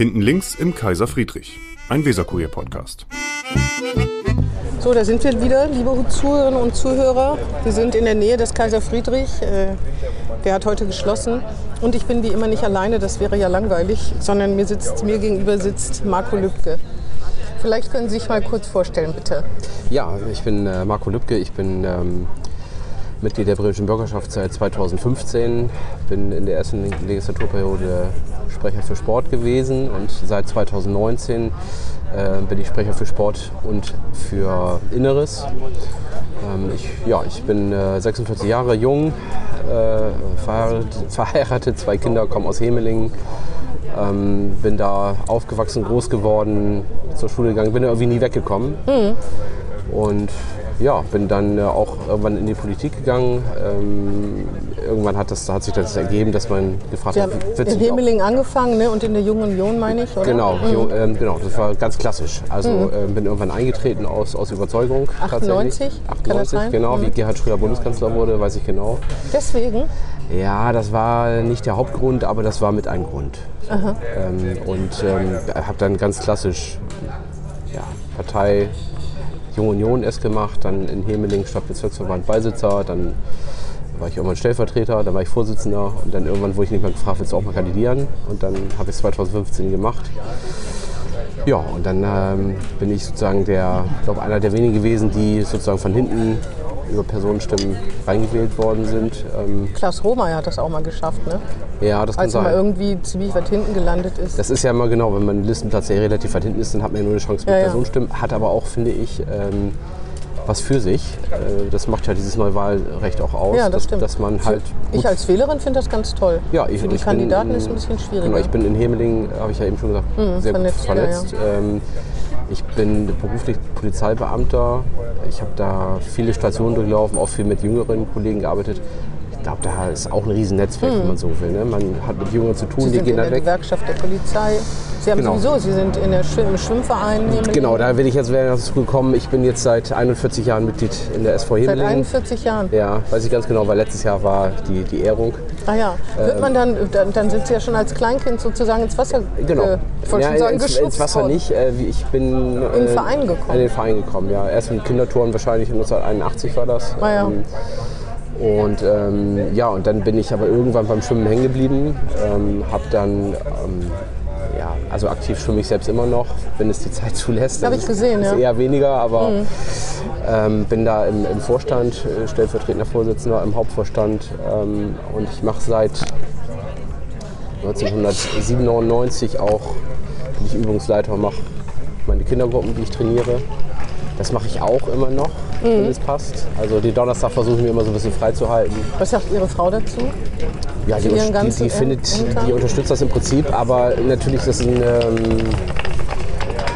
Hinten links im Kaiser Friedrich, ein Weserkurier-Podcast. So, da sind wir wieder, liebe Zuhörerinnen und Zuhörer. Wir sind in der Nähe des Kaiser Friedrich. Äh, der hat heute geschlossen. Und ich bin wie immer nicht alleine, das wäre ja langweilig, sondern mir, sitzt, mir gegenüber sitzt Marco Lübke. Vielleicht können Sie sich mal kurz vorstellen, bitte. Ja, ich bin äh, Marco Lübke. Ich bin ähm, Mitglied der Bremischen Bürgerschaft seit 2015. Bin in der ersten Legislaturperiode Sprecher für Sport gewesen und seit 2019 äh, bin ich Sprecher für Sport und für Inneres. Ähm, ich, ja, ich bin äh, 46 Jahre jung, äh, verheiratet, verheiratet, zwei Kinder, komme aus Hemelingen. Ähm, bin da aufgewachsen, groß geworden, zur Schule gegangen, bin irgendwie nie weggekommen. Mhm. Und ja, bin dann äh, auch irgendwann in die Politik gegangen. Ähm, irgendwann hat, das, hat sich das ergeben, dass man gefragt Sie hat, haben in Hemeling angefangen ne? und in der Jungen Union, meine ich, oder? Genau, mhm. ähm, genau, das war ganz klassisch. Also mhm. äh, bin irgendwann eingetreten aus, aus Überzeugung. 98? 98, genau, mhm. wie Gerhard Schröder Bundeskanzler wurde, weiß ich genau. Deswegen? Ja, das war nicht der Hauptgrund, aber das war mit ein Grund. Ähm, und ähm, habe dann ganz klassisch ja, Partei Junge Union erst gemacht, dann in Hemeling Stadtbezirksverband Beisitzer, dann war ich irgendwann Stellvertreter, dann war ich Vorsitzender und dann irgendwann wurde ich nicht mehr gefragt, willst du auch mal kandidieren? Und dann habe ich es 2015 gemacht. Ja, und dann ähm, bin ich sozusagen der, glaube einer der wenigen gewesen, die sozusagen von hinten über Personenstimmen reingewählt worden sind. Ähm Klaus Rohmeier hat das auch mal geschafft, ne? Ja, das kann Als sein. er mal irgendwie ziemlich weit hinten gelandet ist. Das ist ja immer genau, wenn man Listenplatz ja relativ weit hinten ist, dann hat man ja nur eine Chance mit Ja, ja. Personenstimmen. Hat aber auch, finde ich, ähm, was für sich. Äh, das macht ja dieses Neuwahlrecht auch aus, Ja, das dass, stimmt. dass man halt ich als Wählerin finde das ganz toll. ja, ich, Für die ich Kandidaten bin, ist es ein bisschen schwieriger. Genau, ich bin in Hemeling, habe ich ja eben schon gesagt, sehr vernetzt, gut vernetzt. Ähm, ich bin beruflich Polizeibeamter. Ich habe da viele Stationen durchlaufen, auch viel mit jüngeren Kollegen gearbeitet. Ich glaube, da ist auch ein riesen Netzwerk, wenn man so will. Ne? Man hat mit Jüngeren zu tun, Sie die sind gehen in da der weg. Gewerkschaft der Polizei. Sie haben Genau. sowieso, Sie sind in der Schwimm im Schwimmverein. Genau, da will ich jetzt wäre dazu gekommen. Ich bin jetzt seit 41 Jahren Mitglied in der SV Seit Hemeling. 41 Jahren. Ja, weiß ich ganz genau, weil letztes Jahr war die, die Ehrung. Ah ja. Wird man dann, dann, dann sind Sie ja schon als Kleinkind sozusagen ins Wasser Genau. ge- ich wollte ja, schon sagen, ins, ins Wasser worden. nicht. Äh, ich bin In äh, den Verein gekommen. In den Verein gekommen, ja. Erst mit Kindertouren wahrscheinlich 1981 war das. Ah ja. Ähm, und ähm, ja, und dann bin ich aber irgendwann beim Schwimmen hängen geblieben. Ähm, hab dann, ähm, also aktiv schwimme ich selbst immer noch, wenn es die Zeit zulässt. Hab Das ich ist- gesehen, ist ja. Mhm. eher weniger, aber ähm, bin da im, im Vorstand, äh, stellvertretender Vorsitzender im Hauptvorstand. Ähm, und ich mache seit 1997 auch bin ich Übungsleiter mache meine Kindergruppen, die ich trainiere. Das mache ich auch immer noch, wenn Mhm. es passt. Also die Donnerstag versuche ich mir immer so ein bisschen freizuhalten. Was sagt Ihre Frau dazu? Ja, die, die, ganzen die, findet, Ämtern? die unterstützt das im Prinzip, aber natürlich ist das ein. Ähm,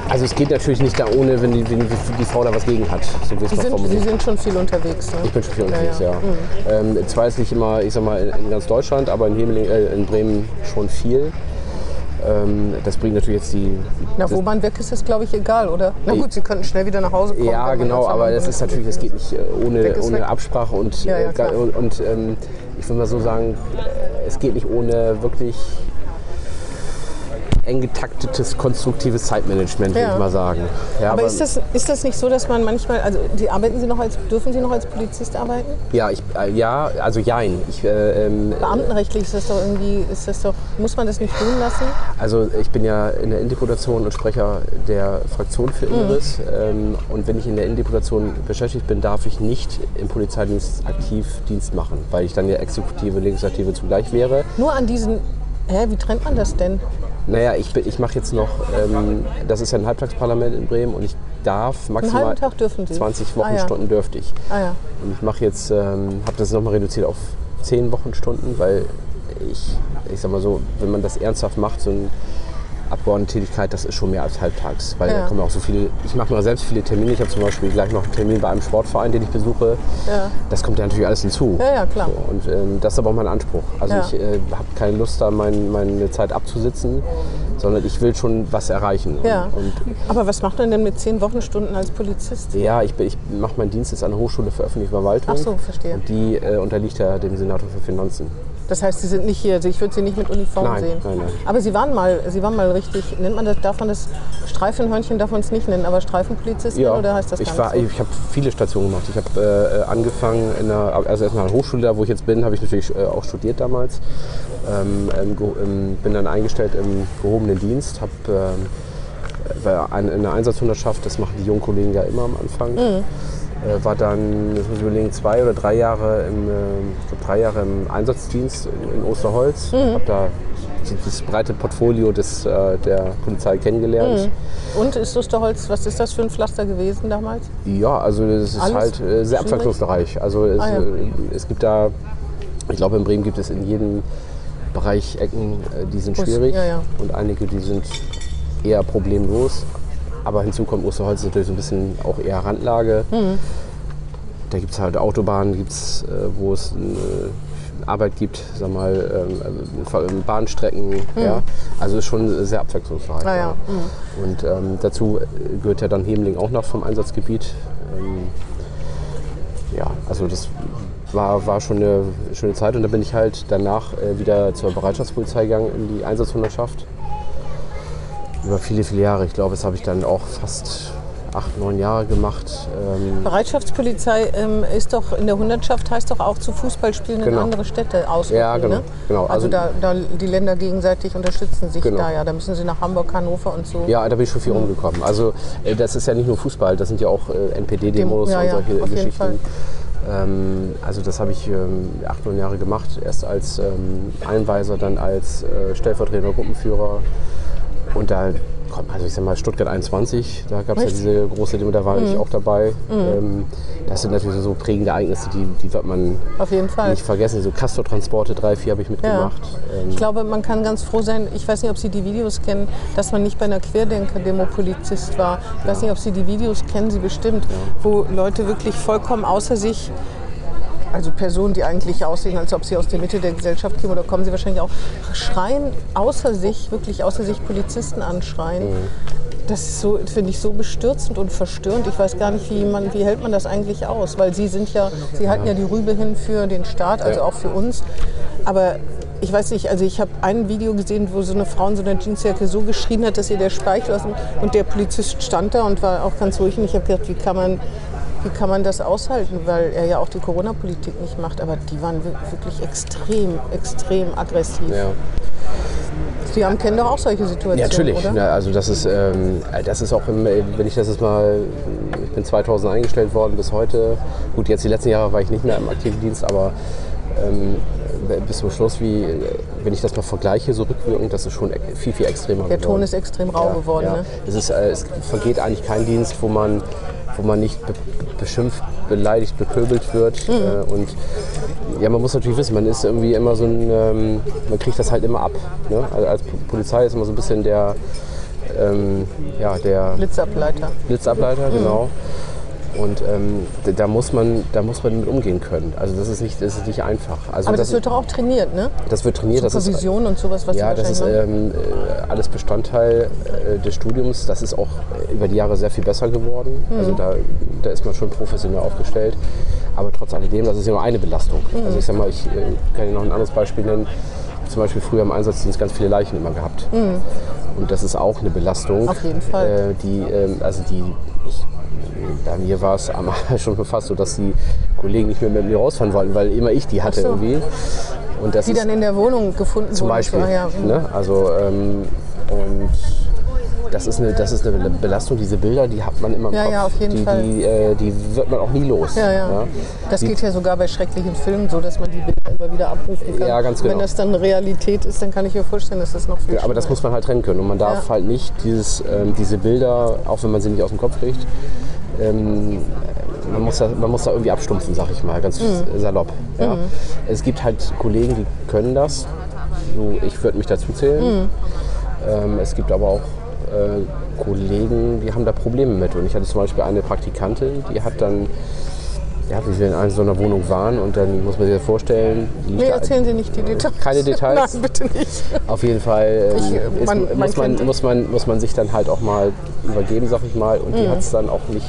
also es geht natürlich nicht da ohne, wenn die, wenn die Frau da was gegen hat, so wie es sind, Sie sind schon viel unterwegs. Ne? Ich bin schon viel unterwegs, Ja, ja. ja. Ähm, zwar ist nicht immer, ich sag mal, in ganz Deutschland, aber in, Hemeling, äh, in Bremen schon viel. Ähm, das bringt natürlich jetzt die. Na, wo man weg ist, ist glaube ich egal, oder? Na gut, Sie könnten schnell wieder nach Hause kommen. Ja, genau, aber das ist natürlich, das geht nicht äh, ohne, ohne Absprache und, Ja, ja, äh, und, und ähm, ich will mal so sagen, äh, es geht nicht ohne wirklich eng getaktetes, konstruktives Zeitmanagement, würde Ja. ich mal sagen. Ja, Aber ist das, ist das nicht so, dass man manchmal, also die arbeiten Sie noch als, dürfen Sie noch als Polizist arbeiten? ja, ich, äh, ja, also jein. Ich, äh, ähm, Beamtenrechtlich ist das doch irgendwie, ist das doch, muss man das nicht tun lassen? Also ich bin ja in der Innendeputation und Sprecher der Fraktion für Inneres. Ähm, und wenn ich in der Innendeputation beschäftigt bin, darf ich nicht im Polizeidienst aktiv Dienst machen, weil ich dann ja Exekutive, Legislative zugleich wäre. Nur an diesen, hä, wie trennt man das denn? Naja, ich, ich mache jetzt noch, ähm, das ist ja ein Halbtagsparlament in Bremen und ich darf maximal halben Tag dürfen Sie? 20 Ah, ja. Wochenstunden dürfte ich. Ah ja. Und ich mache jetzt, ähm, habe das nochmal reduziert auf 10 Wochenstunden, weil ich, ich sag mal so, wenn man das ernsthaft macht, so eine Abgeordnetentätigkeit, das ist schon mehr als halbtags. Weil Ja. da kommen auch so viele, ich mache mir selbst viele Termine. Ich habe zum Beispiel gleich noch einen Termin bei einem Sportverein, den ich besuche. Ja. Das kommt ja natürlich alles hinzu. Ja, ja, klar. So, und ähm, das ist aber auch mein Anspruch. Also ich äh, habe keine Lust, da mein, meine Zeit abzusitzen, sondern ich will schon was erreichen. Ja. Und, und Aber was macht man denn mit zehn Wochenstunden als Polizist? ja, ich, ich mache meinen Dienst jetzt an der Hochschule für öffentliche Verwaltung. Ach so, verstehe. Und die äh, unterliegt ja dem Senator für Finanzen. Das heißt, Sie sind nicht hier, also ich würde Sie nicht mit Uniform Nein, sehen. nein, nein. Aber Sie waren mal, Sie waren mal richtig, nennt man das, darf man das, Streifenhörnchen darf man es nicht nennen, aber Streifenpolizistin oder heißt das ich war, so? ich habe viele Stationen gemacht. Ich habe äh, angefangen in einer, also erstmal an der Hochschule, da wo ich jetzt bin, habe ich natürlich äh, auch studiert damals. Ähm, im, bin dann eingestellt im gehobenen Dienst, habe ähm, in einer Einsatzhundertschaft, das machen die jungen Kollegen ja immer am Anfang. Mhm. Äh, war dann, das muss ich überlegen, zwei oder drei Jahre im, äh, drei Jahre im Einsatzdienst in, in Osterholz. Mhm. Habe da das breite Portfolio des, äh, der Polizei kennengelernt. Und ist Osterholz, was ist das für ein Pflaster gewesen damals? Ja, also es ist Alles halt äh, sehr abwechslungsreich. Also es, Ah, ja. äh, es gibt da, ich glaube in Bremen gibt es in jedem Bereich Ecken, äh, die sind schwierig ja, ja. und einige, die sind eher problemlos. Aber hinzu kommt Osterholz ist natürlich so ein bisschen auch eher Randlage. Mhm. Da gibt es halt Autobahnen, gibt's, äh, wo es äh, Arbeit gibt, sag mal, ähm, äh, Bahnstrecken. Ja. Also ist schon sehr abwechslungsreich. Mhm. Ah, ja. Und ähm, dazu gehört ja dann Hemling auch noch vom Einsatzgebiet. Ähm, ja, also das war, war schon eine schöne Zeit und dann bin ich halt danach äh, wieder zur Bereitschaftspolizei gegangen in die Einsatzhundertschaft. Über viele, viele Jahre. Ich glaube, das habe ich dann auch fast acht, neun Jahre gemacht. Ähm, Bereitschaftspolizei ähm, ist doch in der Hundertschaft, heißt doch auch zu Fußballspielen in Genau. andere Städte ausrücken. Ja, genau, Ne? genau. Also, Also- da, da die Länder gegenseitig unterstützen sich Genau. da ja. Da müssen sie nach Hamburg, Hannover und so. ja, da bin ich schon viel rumgekommen. Also äh, das ist ja nicht nur Fußball, das sind ja auch äh, NPD-Demos Dem- ja, und ja, solche jeden Geschichten. Ähm, also das habe ich ähm, acht, neun Jahre gemacht. Erst als ähm, Einweiser, dann als äh, stellvertretender Gruppenführer. Und da kommt, also ich sag mal, Stuttgart 21, da gab es ja diese große Demo, da war ich auch dabei. Ähm, das sind natürlich so prägende Ereignisse, die, die wird man Auf jeden Fall. nicht vergessen. So Castor-Transporte, drei, vier habe ich mitgemacht. Ähm, Ich glaube, man kann ganz froh sein, ich weiß nicht, ob Sie die Videos kennen, dass man nicht bei einer Querdenker-Demo Polizist war. Ich weiß nicht, ob Sie die Videos kennen, Sie bestimmt, wo Leute wirklich vollkommen außer sich, also Personen, die eigentlich aussehen, als ob sie aus der Mitte der Gesellschaft kämen, oder kommen sie wahrscheinlich auch, schreien außer sich, wirklich außer sich Polizisten anschreien. Das ist so, finde ich, so bestürzend und verstörend. Ich weiß gar nicht, wie, man, wie hält man das eigentlich aus? Weil Sie sind ja, Sie halten ja die Rübe hin für den Staat, also Ja. auch für uns. Aber ich weiß nicht, also ich habe ein Video gesehen, wo so eine Frau in so einer Jeansjacke so geschrien hat, dass ihr der Speichel aus und der Polizist stand da und war auch ganz ruhig. Und ich habe gedacht, wie kann man, wie kann man das aushalten, weil er ja auch die Corona-Politik nicht macht. Aber die waren wir- wirklich extrem, extrem aggressiv. ja. Sie haben, kennen doch auch solche Situationen, Ja, natürlich. oder? Ja, also das ist, ähm, das ist auch, im, wenn ich das jetzt mal, ich bin 2000 eingestellt worden bis heute. Gut, jetzt die letzten Jahre war ich nicht mehr im aktiven Dienst, aber ähm, bis zum Schluss, wie, wenn ich das mal vergleiche, so rückwirkend, das ist schon e- viel, viel extremer Der geworden. Ton ist extrem rau geworden. Ne? Es, ist, äh, es vergeht eigentlich kein Dienst, wo man, wo man nicht be beschimpft, beleidigt, bepöbelt wird. Mhm. Äh, und ja, man muss natürlich wissen, man ist irgendwie immer so ein, ähm, man kriegt das halt immer ab. Ne? Also als Po- Polizei ist immer so ein bisschen der, ähm, ja, der Blitzableiter. Blitzableiter, genau. Und ähm, da- muss man, da muss man mit umgehen können. Also das ist nicht, das ist nicht einfach. Also Aber das, wird doch auch trainiert, ne? das wird trainiert. Das ist, Supervision und sowas, was ja, das ist ähm, äh, alles Bestandteil äh, des Studiums. Das ist auch äh, über die Jahre sehr viel besser geworden. Mhm. Also da, da ist man schon professionell aufgestellt. Aber trotz alledem, das ist ja nur eine Belastung. Mhm. Also ich sag mal, ich äh, kann Ihnen noch ein anderes Beispiel nennen. Zum Beispiel früher im Einsatzdienst ganz viele Leichen immer gehabt. Und das ist auch eine Belastung. Mhm. Auf jeden Fall. Äh, die, ähm, also die, bei mir war es schon fast so, dass die Kollegen nicht mehr mit mir rausfahren wollten, weil immer ich die hatte so. irgendwie. Und das Die dann in der Wohnung gefunden zum wurden. Beispiel. So, ja. Ne? Also, ähm, und das ist, eine, das ist eine Belastung, diese Bilder, die hat man immer im Ja, Kopf. ja, auf jeden die, Fall. Die, äh, die wird man auch nie los. Ja, ja. Das Die- geht ja sogar bei schrecklichen Filmen so, dass man die Bilder immer wieder abrufen kann. Ja, ganz Wenn genau. das dann Realität ist, dann kann ich mir vorstellen, dass das noch viel Ja, aber das muss man halt trennen können. Und man darf Ja. halt nicht dieses, ähm, diese Bilder, auch wenn man sie nicht aus dem Kopf kriegt, ähm, man, muss da, man muss da irgendwie abstumpfen, sag ich mal, ganz Mhm. salopp. Ja. Es gibt halt Kollegen, die können das. So, ich würde mich dazu zählen. Mhm. Ähm, es gibt aber auch äh, Kollegen, die haben da Probleme mit. Und ich hatte zum Beispiel eine Praktikantin, die hat dann, ja, wie wir in einer so einer Wohnung waren, und dann muss man sich das vorstellen, die Nee, erzählen Sie nicht die Details. Keine Details? Nein, bitte nicht. auf jeden Fall ähm, Ich, äh, ist, man- man muss, man, muss, man, muss man sich dann halt auch mal übergeben, sag ich mal. Und Mhm. die hat es dann auch nicht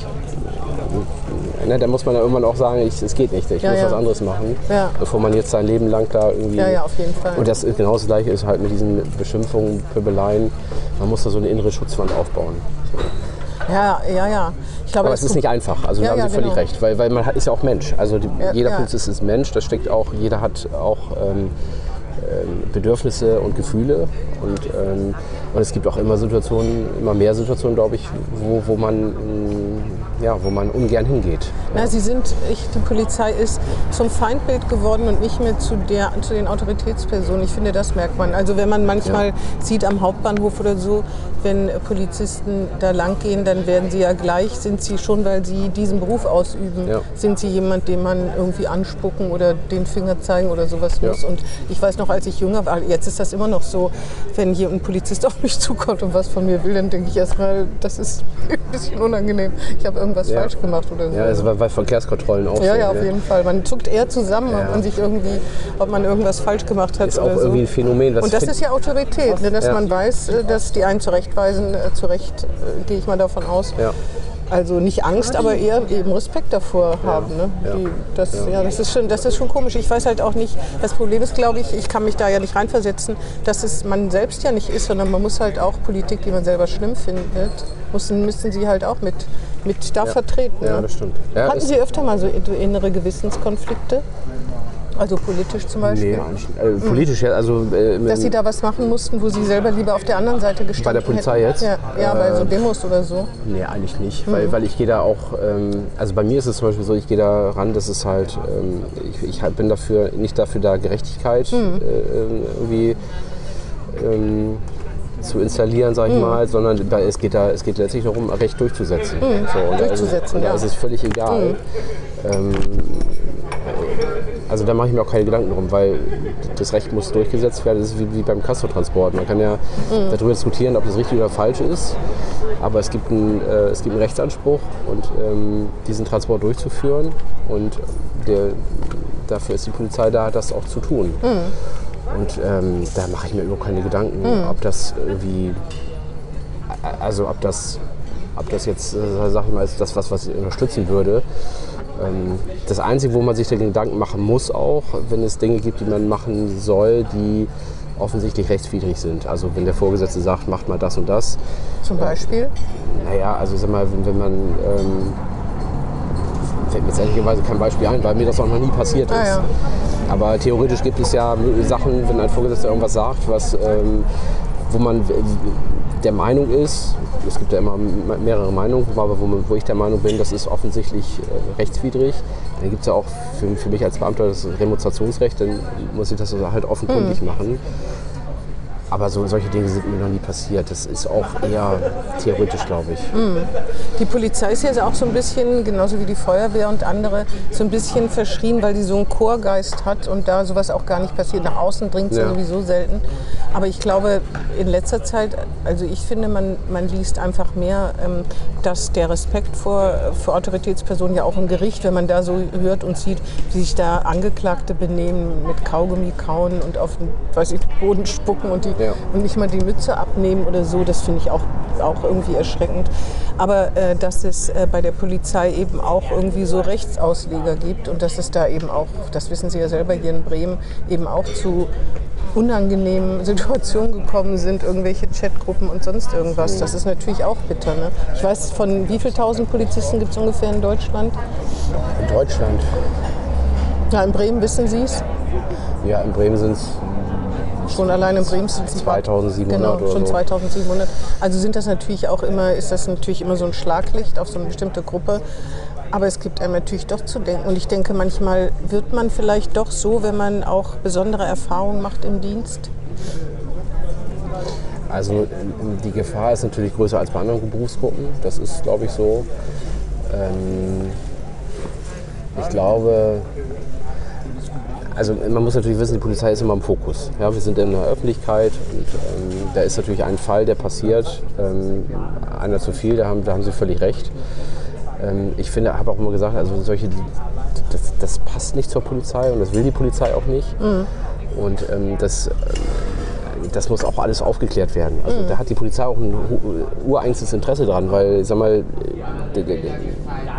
ne, da muss man ja irgendwann auch sagen, ich, es geht nicht, ich Ja, muss ja. was anderes machen, Ja. bevor man jetzt sein Leben lang da irgendwie... Ja, ja, auf jeden Fall. Und das ist genau das Gleiche ist halt mit diesen Beschimpfungen, Pöbeleien. Man muss da so eine innere Schutzwand aufbauen. Ja, ja, ja. Ich glaube, Aber es ist nicht einfach, also Ja, da haben Sie völlig genau. recht, weil, weil man ist ja auch Mensch. Also die, jeder. Polizist ist Mensch, da steckt auch, jeder hat auch ähm, ähm, Bedürfnisse und Gefühle und, ähm, und es gibt auch immer Situationen, immer mehr Situationen, glaube ich, wo, wo man mm, ja, wo man ungern hingeht. Na, sie sind, ich, die Polizei ist zum Feindbild geworden und nicht mehr zu, der, zu den Autoritätspersonen. Ich finde, das merkt man. Also wenn man manchmal sieht am Hauptbahnhof oder so, wenn Polizisten da lang gehen, dann werden sie ja gleich, sind sie schon, weil sie diesen Beruf ausüben, Ja. sind sie jemand, den man irgendwie anspucken oder den Finger zeigen oder sowas Ja. muss. Und ich weiß noch, als ich jünger war, jetzt ist das immer noch so, wenn hier ein Polizist auf mich zukommt und was von mir will, dann denke ich erstmal, das ist ein bisschen unangenehm. Ich habe irgendwas Ja. falsch gemacht oder so. Ja, also bei, bei Verkehrskontrollen auch Ja, so. ja, auf jeden Fall. Man zuckt eher zusammen, Ja. ob man sich irgendwie, ob man irgendwas falsch gemacht hat Ist auch so. irgendwie ein Phänomen. Was Und das ist ja Autorität, ne, dass Ja. man weiß, äh, dass die einen zurechtweisen, äh, zurecht äh, gehe ich mal davon aus. Ja. Also nicht Angst, aber eher eben Respekt davor haben. Ne? Die, das, ja. das, ist schon, das ist schon komisch. Ich weiß halt auch nicht, das Problem ist, glaube ich, ich kann mich da ja nicht reinversetzen, dass es man selbst ja nicht ist, sondern man muss halt auch Politik, die man selber schlimm findet, müssen, müssen sie halt auch mit, mit da vertreten. Ja, das stimmt. Hatten ist- Sie öfter mal so innere Gewissenskonflikte? Also politisch zum Beispiel? Nee, eigentlich, äh, politisch ja, also äh, Dass Sie da was machen mussten, wo Sie selber lieber auf der anderen Seite gestanden Bei der Polizei hätten? jetzt? Ja, ja bei so Äh, Demos oder so. Nee, eigentlich nicht, weil, weil ich gehe da auch, ähm, also bei mir ist es zum Beispiel so, ich gehe da ran, dass es halt, ähm, ich, ich bin dafür, nicht dafür da, Gerechtigkeit ähm, irgendwie ähm, zu installieren, sag ich mal, sondern da, es, geht da, es geht letztlich darum, Recht durchzusetzen. So, und da ist Durchzusetzen, und da ja. ist es völlig egal. Ähm, also da mache ich mir auch keine Gedanken drum, weil das Recht muss durchgesetzt werden. Das ist wie, wie beim Castrotransport. Man kann ja darüber diskutieren, ob das richtig oder falsch ist, aber es gibt einen, äh, es gibt einen Rechtsanspruch und ähm, diesen Transport durchzuführen und der, dafür ist die Polizei da, das auch zu tun. Und ähm, da mache ich mir überhaupt keine Gedanken, ob das irgendwie, also ob das, ob das jetzt, äh, sag ich mal, ist das was, was ich unterstützen würde. Ähm, das Einzige, wo man sich den Gedanken machen muss auch, wenn es Dinge gibt, die man machen soll, die offensichtlich rechtswidrig sind. Also wenn der Vorgesetzte sagt, macht mal das und das. Zum Beispiel? Naja, also sag mal, wenn, wenn man, ähm, fällt mir jetzt ehrlicherweise kein Beispiel ein, weil mir das auch noch nie passiert ist. Ah, ja. Aber theoretisch gibt es ja Sachen, wenn ein Vorgesetzter irgendwas sagt, was, ähm, wo man der Meinung ist, es gibt ja immer mehrere Meinungen, aber wo, wo ich der Meinung bin, das ist offensichtlich äh, rechtswidrig, dann gibt es ja auch für, für mich als Beamter das Remonstrationsrecht, dann muss ich das also halt offenkundig Hm. machen. Aber so, solche Dinge sind mir noch nie passiert. Das ist auch eher theoretisch, glaube ich. Die Polizei ist ja auch so ein bisschen, genauso wie die Feuerwehr und andere, so ein bisschen verschrien, weil die so einen Chorgeist hat und da sowas auch gar nicht passiert. Nach außen dringt es ja. Sowieso selten. Aber ich glaube, in letzter Zeit, also ich finde, man, man liest einfach mehr, ähm, dass der Respekt vor, vor Autoritätspersonen ja auch im Gericht, wenn man da so hört und sieht, wie sich da Angeklagte benehmen, mit Kaugummi kauen und auf den weiß ich, Boden spucken und, die, Ja. Und nicht mal die Mütze abnehmen oder so, das finde ich auch, auch irgendwie erschreckend. Aber äh, dass es äh, bei der Polizei eben auch irgendwie so Rechtsausleger gibt und dass es da eben auch, das wissen Sie ja selber hier in Bremen, eben auch zu unangenehmen Situationen gekommen sind, irgendwelche Chatgruppen und sonst irgendwas. Das ist natürlich auch bitter. Ne? Ich weiß, von wie viel tausend Polizisten gibt es ungefähr in Deutschland? In Deutschland, Ja, in Bremen wissen Sie es. ja, in Bremen sind es Schon allein in Bremen sind es 2700 genau, oder schon so. 2700. Also sind das natürlich auch immer, ist das natürlich immer so ein Schlaglicht auf so eine bestimmte Gruppe. Aber es gibt einem natürlich doch zu denken. Und ich denke, manchmal wird man vielleicht doch so, wenn man auch besondere Erfahrungen macht im Dienst. Also die Gefahr ist natürlich größer als bei anderen Berufsgruppen. Das ist, glaube ich, so. Ähm, ich glaube, also man muss natürlich wissen, die Polizei ist immer im Fokus. Ja, wir sind in der Öffentlichkeit und ähm, da ist natürlich ein Fall, der passiert, ähm, einer zu viel, da haben, da haben Sie völlig recht. Ähm, ich finde, habe auch immer gesagt, also solche, das, das passt nicht zur Polizei und das will die Polizei auch nicht. Und ähm, das, ähm, das muss auch alles aufgeklärt werden. Also da hat die Polizei auch ein ureigenes Interesse dran, weil, sag mal,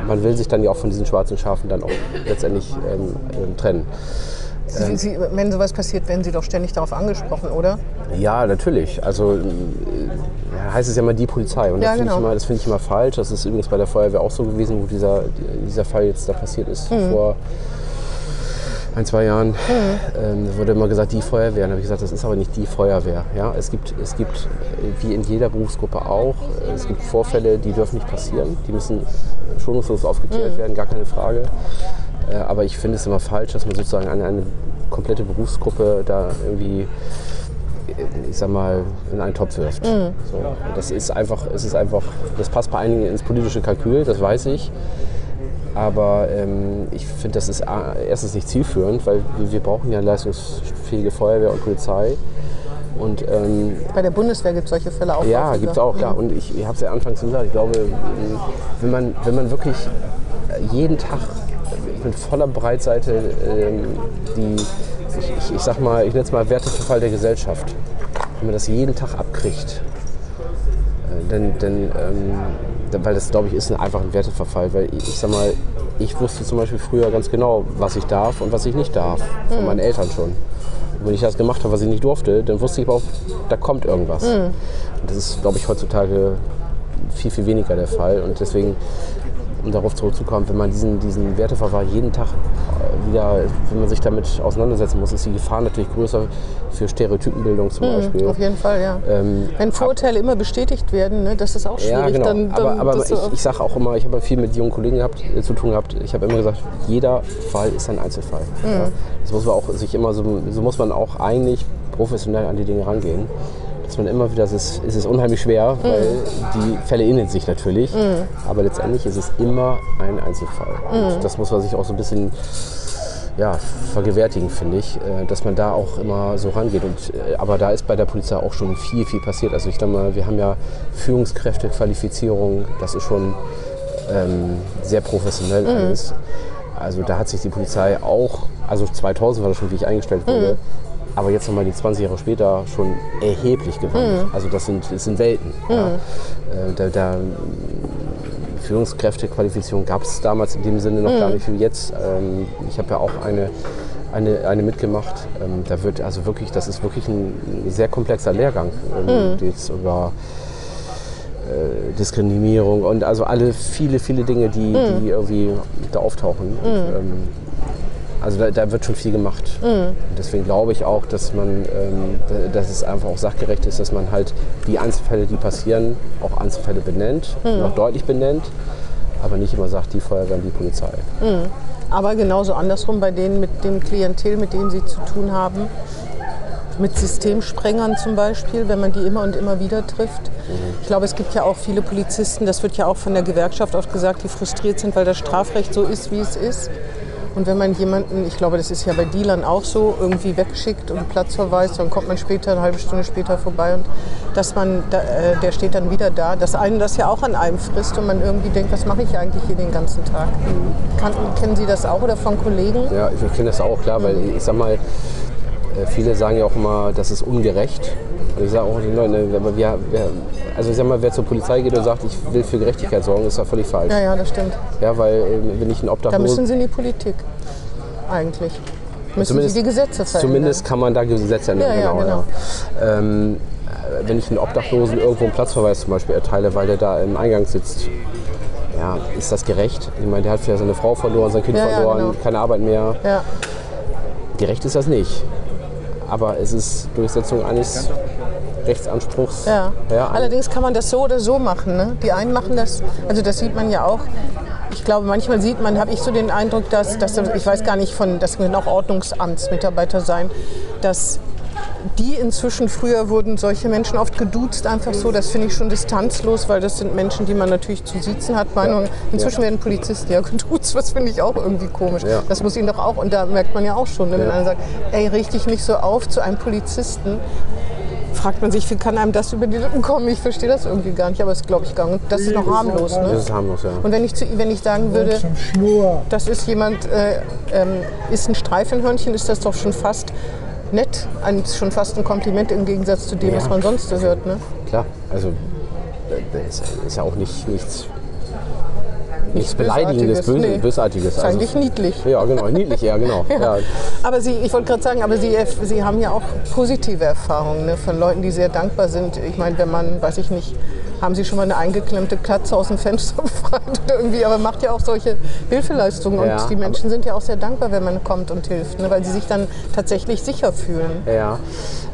man will sich dann ja auch von diesen schwarzen Schafen dann auch letztendlich ähm, ähm, trennen. Sie, Sie, wenn sowas passiert, werden Sie doch ständig darauf angesprochen, oder? Ja, natürlich. Also äh, heißt es ja immer die Polizei. Und Ja, das finde genau. ich, immer- das finde ich immer falsch. Das ist übrigens bei der Feuerwehr auch so gewesen, wo dieser, dieser Fall jetzt da passiert ist vor ein, zwei Jahren. Ähm, wurde immer gesagt, die Feuerwehr. Dann habe ich gesagt, das ist aber nicht die Feuerwehr. Ja? Es, gibt, es gibt, äh, wie in jeder Berufsgruppe auch, äh, es gibt Vorfälle, die dürfen nicht passieren. Die müssen schonungslos aufgeklärt werden, gar keine Frage. Äh, aber ich finde es immer falsch, dass man sozusagen eine, eine komplette Berufsgruppe da irgendwie ich sag mal, in einen Topf wirft. So, und das ist einfach, es ist einfach, das passt bei einigen ins politische Kalkül, das weiß ich. Aber ähm, ich finde, das ist a- erstens nicht zielführend, weil wir, wir brauchen ja leistungsfähige Feuerwehr und Polizei. Und ähm, Bei der Bundeswehr gibt es solche Fälle auch. ja, gibt es auch, klar. Und ich, ich habe es ja anfangs gesagt, ich glaube, wenn man, wenn man wirklich jeden Tag mit voller Breitseite ähm, die, ich, ich, sag mal, ich nenne es mal Werteverfall der Gesellschaft, wenn man das jeden Tag abkriegt, äh, dann, dann, ähm, weil das, glaube ich, ist ein, einfach ein Werteverfall. Weil ich, ich sag mal, ich wusste zum Beispiel früher ganz genau, was ich darf und was ich nicht darf. Von meinen Eltern schon. Und wenn ich das gemacht habe, was ich nicht durfte, dann wusste ich auch, da kommt irgendwas. Und das ist, glaube ich, heutzutage viel, viel weniger der Fall. Und deswegen, um darauf zurückzukommen, wenn man diesen, diesen Werteverfall jeden Tag äh, wieder, wenn man sich damit auseinandersetzen muss, ist die Gefahr natürlich größer für Stereotypenbildung zum Beispiel. Auf jeden Fall, ja. Ähm, Wenn Vorurteile immer bestätigt werden, ne, das ist auch schwierig. ja, genau. Dann, dann, aber aber ich, ich sage auch immer, ich habe viel mit jungen Kollegen gehabt, äh, zu tun gehabt. Ich habe immer gesagt, jeder Fall ist ein Einzelfall. Mhm. Ja. Das muss man auch sich immer so, so muss man auch eigentlich professionell an die Dinge rangehen. Dass man immer wieder, es ist, es ist unheimlich schwer, weil Mhm. die Fälle ähneln sich natürlich. Aber letztendlich ist es immer ein Einzelfall. Mhm. Und das muss man sich auch so ein bisschen ja, vergewärtigen, finde ich, äh, dass man da auch immer so rangeht. Und, äh, aber da ist bei der Polizei auch schon viel, viel passiert. Also ich glaube mal, wir haben ja Führungskräftequalifizierung, das ist schon ähm, sehr professionell alles. Also da hat sich die Polizei auch, also 2000 war das schon, wie ich eingestellt wurde, aber jetzt nochmal die 20 Jahre später schon erheblich gewandelt. Also das sind, das sind Welten. Ja. Äh, da, da, Führungskräftequalifizierung gab es damals in dem Sinne noch gar nicht wie jetzt. Ähm, ich habe ja auch eine, eine, eine mitgemacht. Ähm, da wird also wirklich, das ist wirklich ein sehr komplexer Lehrgang, ähm, jetzt über äh, Diskriminierung und also alle viele, viele Dinge, die, die irgendwie da auftauchen. Und, ähm, also da, da wird schon viel gemacht. Und deswegen glaube ich auch, dass man, ähm, da- dass es einfach auch sachgerecht ist, dass man halt die Einzelfälle, die passieren, auch Einzelfälle benennt, und auch deutlich benennt, aber nicht immer sagt, die Feuerwehr und die Polizei. Aber genauso andersrum bei denen mit dem Klientel, mit denen sie zu tun haben. Mit Systemsprengern zum Beispiel, wenn man die immer und immer wieder trifft. Ich glaube, es gibt ja auch viele Polizisten, das wird ja auch von der Gewerkschaft oft gesagt, die frustriert sind, weil das Strafrecht so ist, wie es ist. Und wenn man jemanden, ich glaube, das ist ja bei Dealern auch so, irgendwie wegschickt und Platz verweist, dann kommt man später, eine halbe Stunde später vorbei und dass man, da, äh, der steht dann wieder da, dass einen das ja auch an einem frisst und man irgendwie denkt, was mache ich eigentlich hier den ganzen Tag? Kann, kennen Sie das auch oder von Kollegen? Ja, ich kenne das auch, klar, weil ich sag mal, viele sagen ja auch immer, das ist ungerecht. Und ich sage auch den Leuten, wir, wir, also ich sag mal, wer zur Polizei geht und sagt, ich will für Gerechtigkeit sorgen, ist ja völlig falsch. Ja, ja, das stimmt. Ja, weil äh, wenn ich einen Da Obdachlosen... müssen Sie in die Politik. Eigentlich. Müssen Zumindest- Sie die Gesetze verändern. Zumindest kann man da Gesetze ändern. Ja, ja, genau, ja. Ähm, äh, wenn ich einen Obdachlosen irgendwo einen Platzverweis zum Beispiel erteile, weil der da im Eingang sitzt, ja, ist das gerecht? Ich meine, der hat vielleicht seine Frau verloren, sein Kind verloren, genau. keine Arbeit mehr. Ja, Gerecht ist das nicht. Aber es ist Durchsetzung eines Rechtsanspruchs. ja. Ja, Allerdings kann man das so oder so machen. Ne? Die einen machen das, also das sieht man ja auch. Ich glaube, manchmal sieht man, habe ich so den Eindruck, dass, dass ich weiß gar nicht von, das können auch Ordnungsamtsmitarbeiter sein, dass die inzwischen, früher wurden solche Menschen oft geduzt, einfach so. Das finde ich schon distanzlos, weil das sind Menschen, die man natürlich zu siezen hat. Meinung. Inzwischen werden Polizisten ja geduzt, das finde ich auch irgendwie komisch. Ja. Das muss ihnen doch auch, und da merkt man ja auch schon, ne, wenn Ja. einer sagt, ey, richte dich nicht so auf zu einem Polizisten, fragt man sich, wie kann einem das über die Lippen kommen? Ich verstehe das irgendwie gar nicht, aber das glaube ich gar nicht. Das ist noch harmlos. Das Ne? ist harmlos, ja. Und wenn ich, zu, wenn ich sagen würde, das ist jemand, äh, ähm, ist ein Streifenhörnchen, ist das doch schon fast nett, schon fast ein Kompliment im Gegensatz zu dem, Ja. was man sonst so hört. Ne? Klar, also äh, das ist ja auch nicht nichts, nichts Beleidigendes, Bösartiges, Böse, nee. Bösartiges. Ist eigentlich niedlich. Ja, genau, niedlich, ja, genau. ja. Aber Sie, ich wollte gerade sagen, aber Sie, Sie haben ja auch positive Erfahrungen ne, von Leuten, die sehr dankbar sind. Ich meine, wenn man, weiß ich nicht, haben Sie schon mal eine eingeklemmte Katze aus dem Fenster befreit oder irgendwie, aber macht ja auch solche Hilfeleistungen und Ja, die Menschen sind ja auch sehr dankbar, wenn man kommt und hilft, ne, weil sie sich dann tatsächlich sicher fühlen. Ja,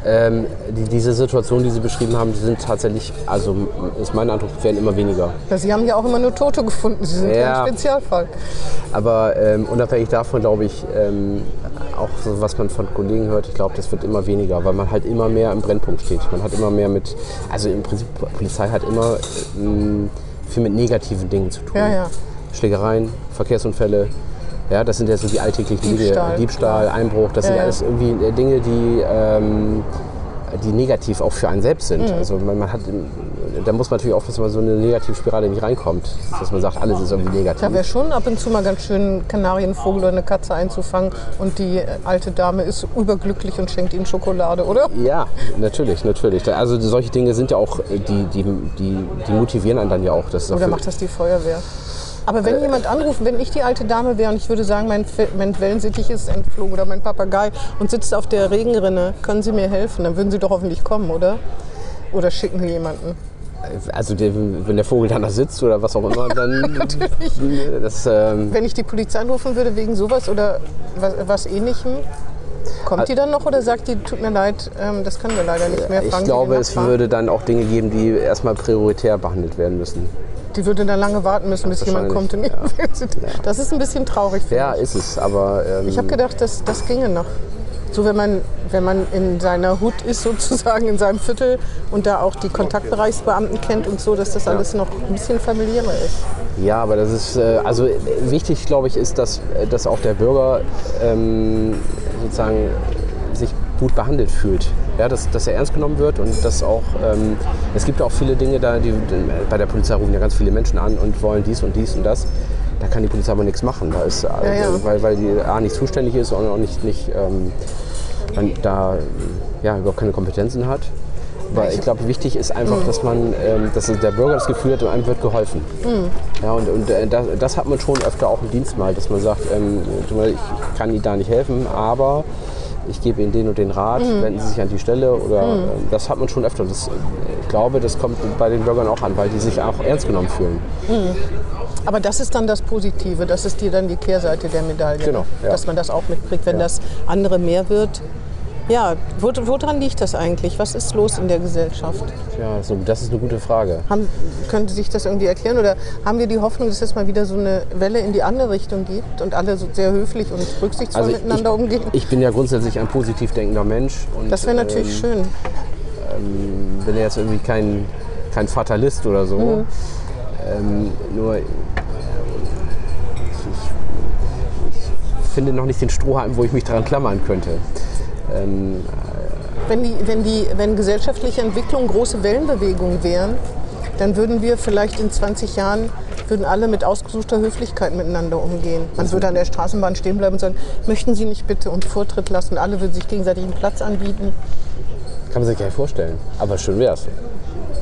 ähm, die, diese Situation, die Sie beschrieben haben, die sind tatsächlich, also ist mein Eindruck, werden immer weniger. Ja, Sie haben ja auch immer nur Tote gefunden, Sie sind ja, Ja. ein Spezialfall. Aber ähm, unabhängig davon glaube ich, ähm, auch so, was man von Kollegen hört, ich glaube, das wird immer weniger, weil man halt immer mehr im Brennpunkt steht. Man hat immer mehr mit, also im Prinzip, Polizei hat immer ähm, viel mit negativen Dingen zu tun. Ja, ja. Schlägereien, Verkehrsunfälle. Ja, das sind ja so die alltäglichen Diebstahl. Dinge. Diebstahl, Einbruch, das sind ja. alles irgendwie äh, Dinge, die, ähm, die negativ auch für einen selbst sind. Mhm. Also man, man hat, da muss man natürlich aufpassen, dass man so eine Negativspirale nicht reinkommt. Dass man sagt, alles ist irgendwie negativ. Da wäre schon ab und zu mal ganz schön, einen Kanarienvogel oder eine Katze einzufangen und die äh, alte Dame ist überglücklich und schenkt ihnen Schokolade, oder? Ja, natürlich, natürlich. Also solche Dinge sind ja auch, äh, die, die, die, die motivieren einen dann ja auch. Das ist auch Oder für- macht das die Feuerwehr? Aber wenn jemand anruft, wenn ich die alte Dame wäre und ich würde sagen, mein, mein Wellensittich ist entflogen oder mein Papagei und sitzt auf der Regenrinne, können Sie mir helfen? Dann würden Sie doch hoffentlich kommen, oder? Oder schicken Sie jemanden? Also wenn der Vogel dann da sitzt oder was auch immer, dann das, ähm, Wenn ich die Polizei anrufen würde wegen sowas oder was, was ähnlichem, kommt die dann noch oder sagt die, tut mir leid, ähm, das können wir leider nicht mehr? ich Fragen Sie glaube, es würde dann auch Dinge geben, die erstmal prioritär behandelt werden müssen. Die würde dann lange warten müssen, bis jemand kommt. Und Das ist ein bisschen traurig. Ja, ich. ist es, aber ähm, Ich habe gedacht, das, das ginge noch. So, wenn man, wenn man in seiner Hut ist, sozusagen in seinem Viertel und da auch die Kontaktbereichsbeamten kennt und so, dass das alles noch ein bisschen familiärer ist. Ja, aber das ist, äh, also wichtig, glaube ich, ist, dass, äh, dass auch der Bürger ähm, sozusagen gut behandelt fühlt. Ja, dass, dass er ernst genommen wird und dass auch, ähm, es gibt auch viele Dinge da, die, bei der Polizei rufen ja ganz viele Menschen an und wollen dies und dies und das. Da kann die Polizei aber nichts machen, da ist, äh, ja. Weil, weil die A nicht zuständig ist und auch nicht, nicht ähm, man da ja, überhaupt keine Kompetenzen hat. Aber ich glaube, wichtig ist einfach, Mhm. dass man, ähm, dass der Bürger das Gefühl hat, einem wird geholfen. Mhm. Ja, und, und äh, das, das hat man schon öfter auch im Dienst mal, dass man sagt, ähm, ich kann Ihnen da nicht helfen, aber ich gebe Ihnen den und den Rat, Mhm. wenden Sie sich an die Stelle oder ähm, das hat man schon öfter. Das, ich glaube, das kommt bei den Bürgern auch an, weil die sich auch ernst genommen fühlen. Aber das ist dann das Positive, das ist die, dann die Kehrseite der Medaille. Genau, ja. Dass man das auch mitkriegt, wenn das andere mehr wird. Ja, wo, woran liegt das eigentlich? Was ist los in der Gesellschaft? Ja, das ist eine gute Frage. Haben, könnte sich das irgendwie erklären? Oder haben wir die Hoffnung, dass es mal wieder so eine Welle in die andere Richtung gibt und alle so sehr höflich und rücksichtsvoll Also ich, miteinander umgehen? ich bin ja grundsätzlich ein positiv denkender Mensch. Und, das wäre natürlich ähm, schön. bin ja jetzt irgendwie kein, kein Fatalist oder so. Mhm. Ähm, nur ich, ich finde noch nicht den Strohhalm, wo ich mich daran klammern könnte. Ähm, Wenn, die, wenn, die, wenn gesellschaftliche Entwicklungen große Wellenbewegungen wären, dann würden wir vielleicht in 20 Jahren würden alle mit ausgesuchter Höflichkeit miteinander umgehen. Man würde an der Straßenbahn stehen bleiben und sagen, möchten Sie nicht bitte und Vortritt lassen. Alle würden sich gegenseitig einen Platz anbieten. kann man sich gar nicht vorstellen. Aber schön wär's.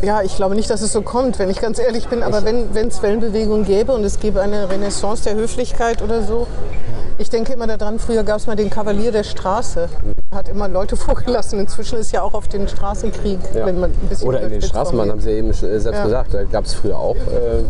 Ja, ich glaube nicht, dass es so kommt, wenn ich ganz ehrlich bin. Aber wenn es Wellenbewegungen gäbe und es gäbe eine Renaissance der Höflichkeit oder so. Ich denke immer daran, früher gab es mal den Kavalier der Straße. Hat immer Leute vorgelassen. Inzwischen ist ja auch auf den Straßenkrieg, Ja. wenn man ein bisschen Oder in den Straßenbahnen, haben. Sie eben selbst Ja. gesagt, da gab es früher auch. Äh,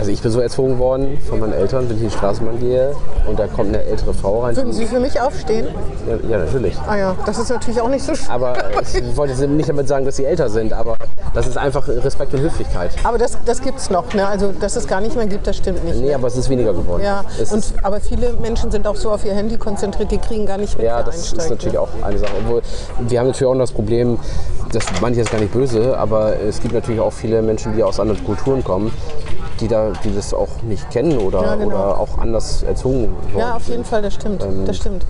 also ich bin so erzogen worden von meinen Eltern, wenn ich in die Straßenbahn gehe und da kommt eine ältere Frau rein. Würden Sie für mich aufstehen? Ja, ja, natürlich. Ah ja, das ist natürlich auch nicht so schön. Aber ich wollte nicht damit sagen, dass sie älter sind, aber das ist einfach Respekt und Höflichkeit. Aber das, das gibt es noch. Ne? Also, dass es gar nicht mehr gibt, das stimmt nicht. Nee, aber es ist weniger geworden. Ja, es und, ist, aber viele Menschen sind auch so auf ihr Handy konzentriert, die kriegen gar nicht mit, ja, das ist einsteigt. natürlich ne? auch eine Sache. Obwohl, wir haben natürlich auch noch das Problem, das meine ich jetzt gar nicht böse, aber es gibt natürlich auch viele Menschen, die aus anderen Kulturen kommen, die, da, die das auch nicht kennen oder, Ja, genau. oder auch anders erzogen worden Ja, auf jeden. Fall, das stimmt. Ähm, das stimmt.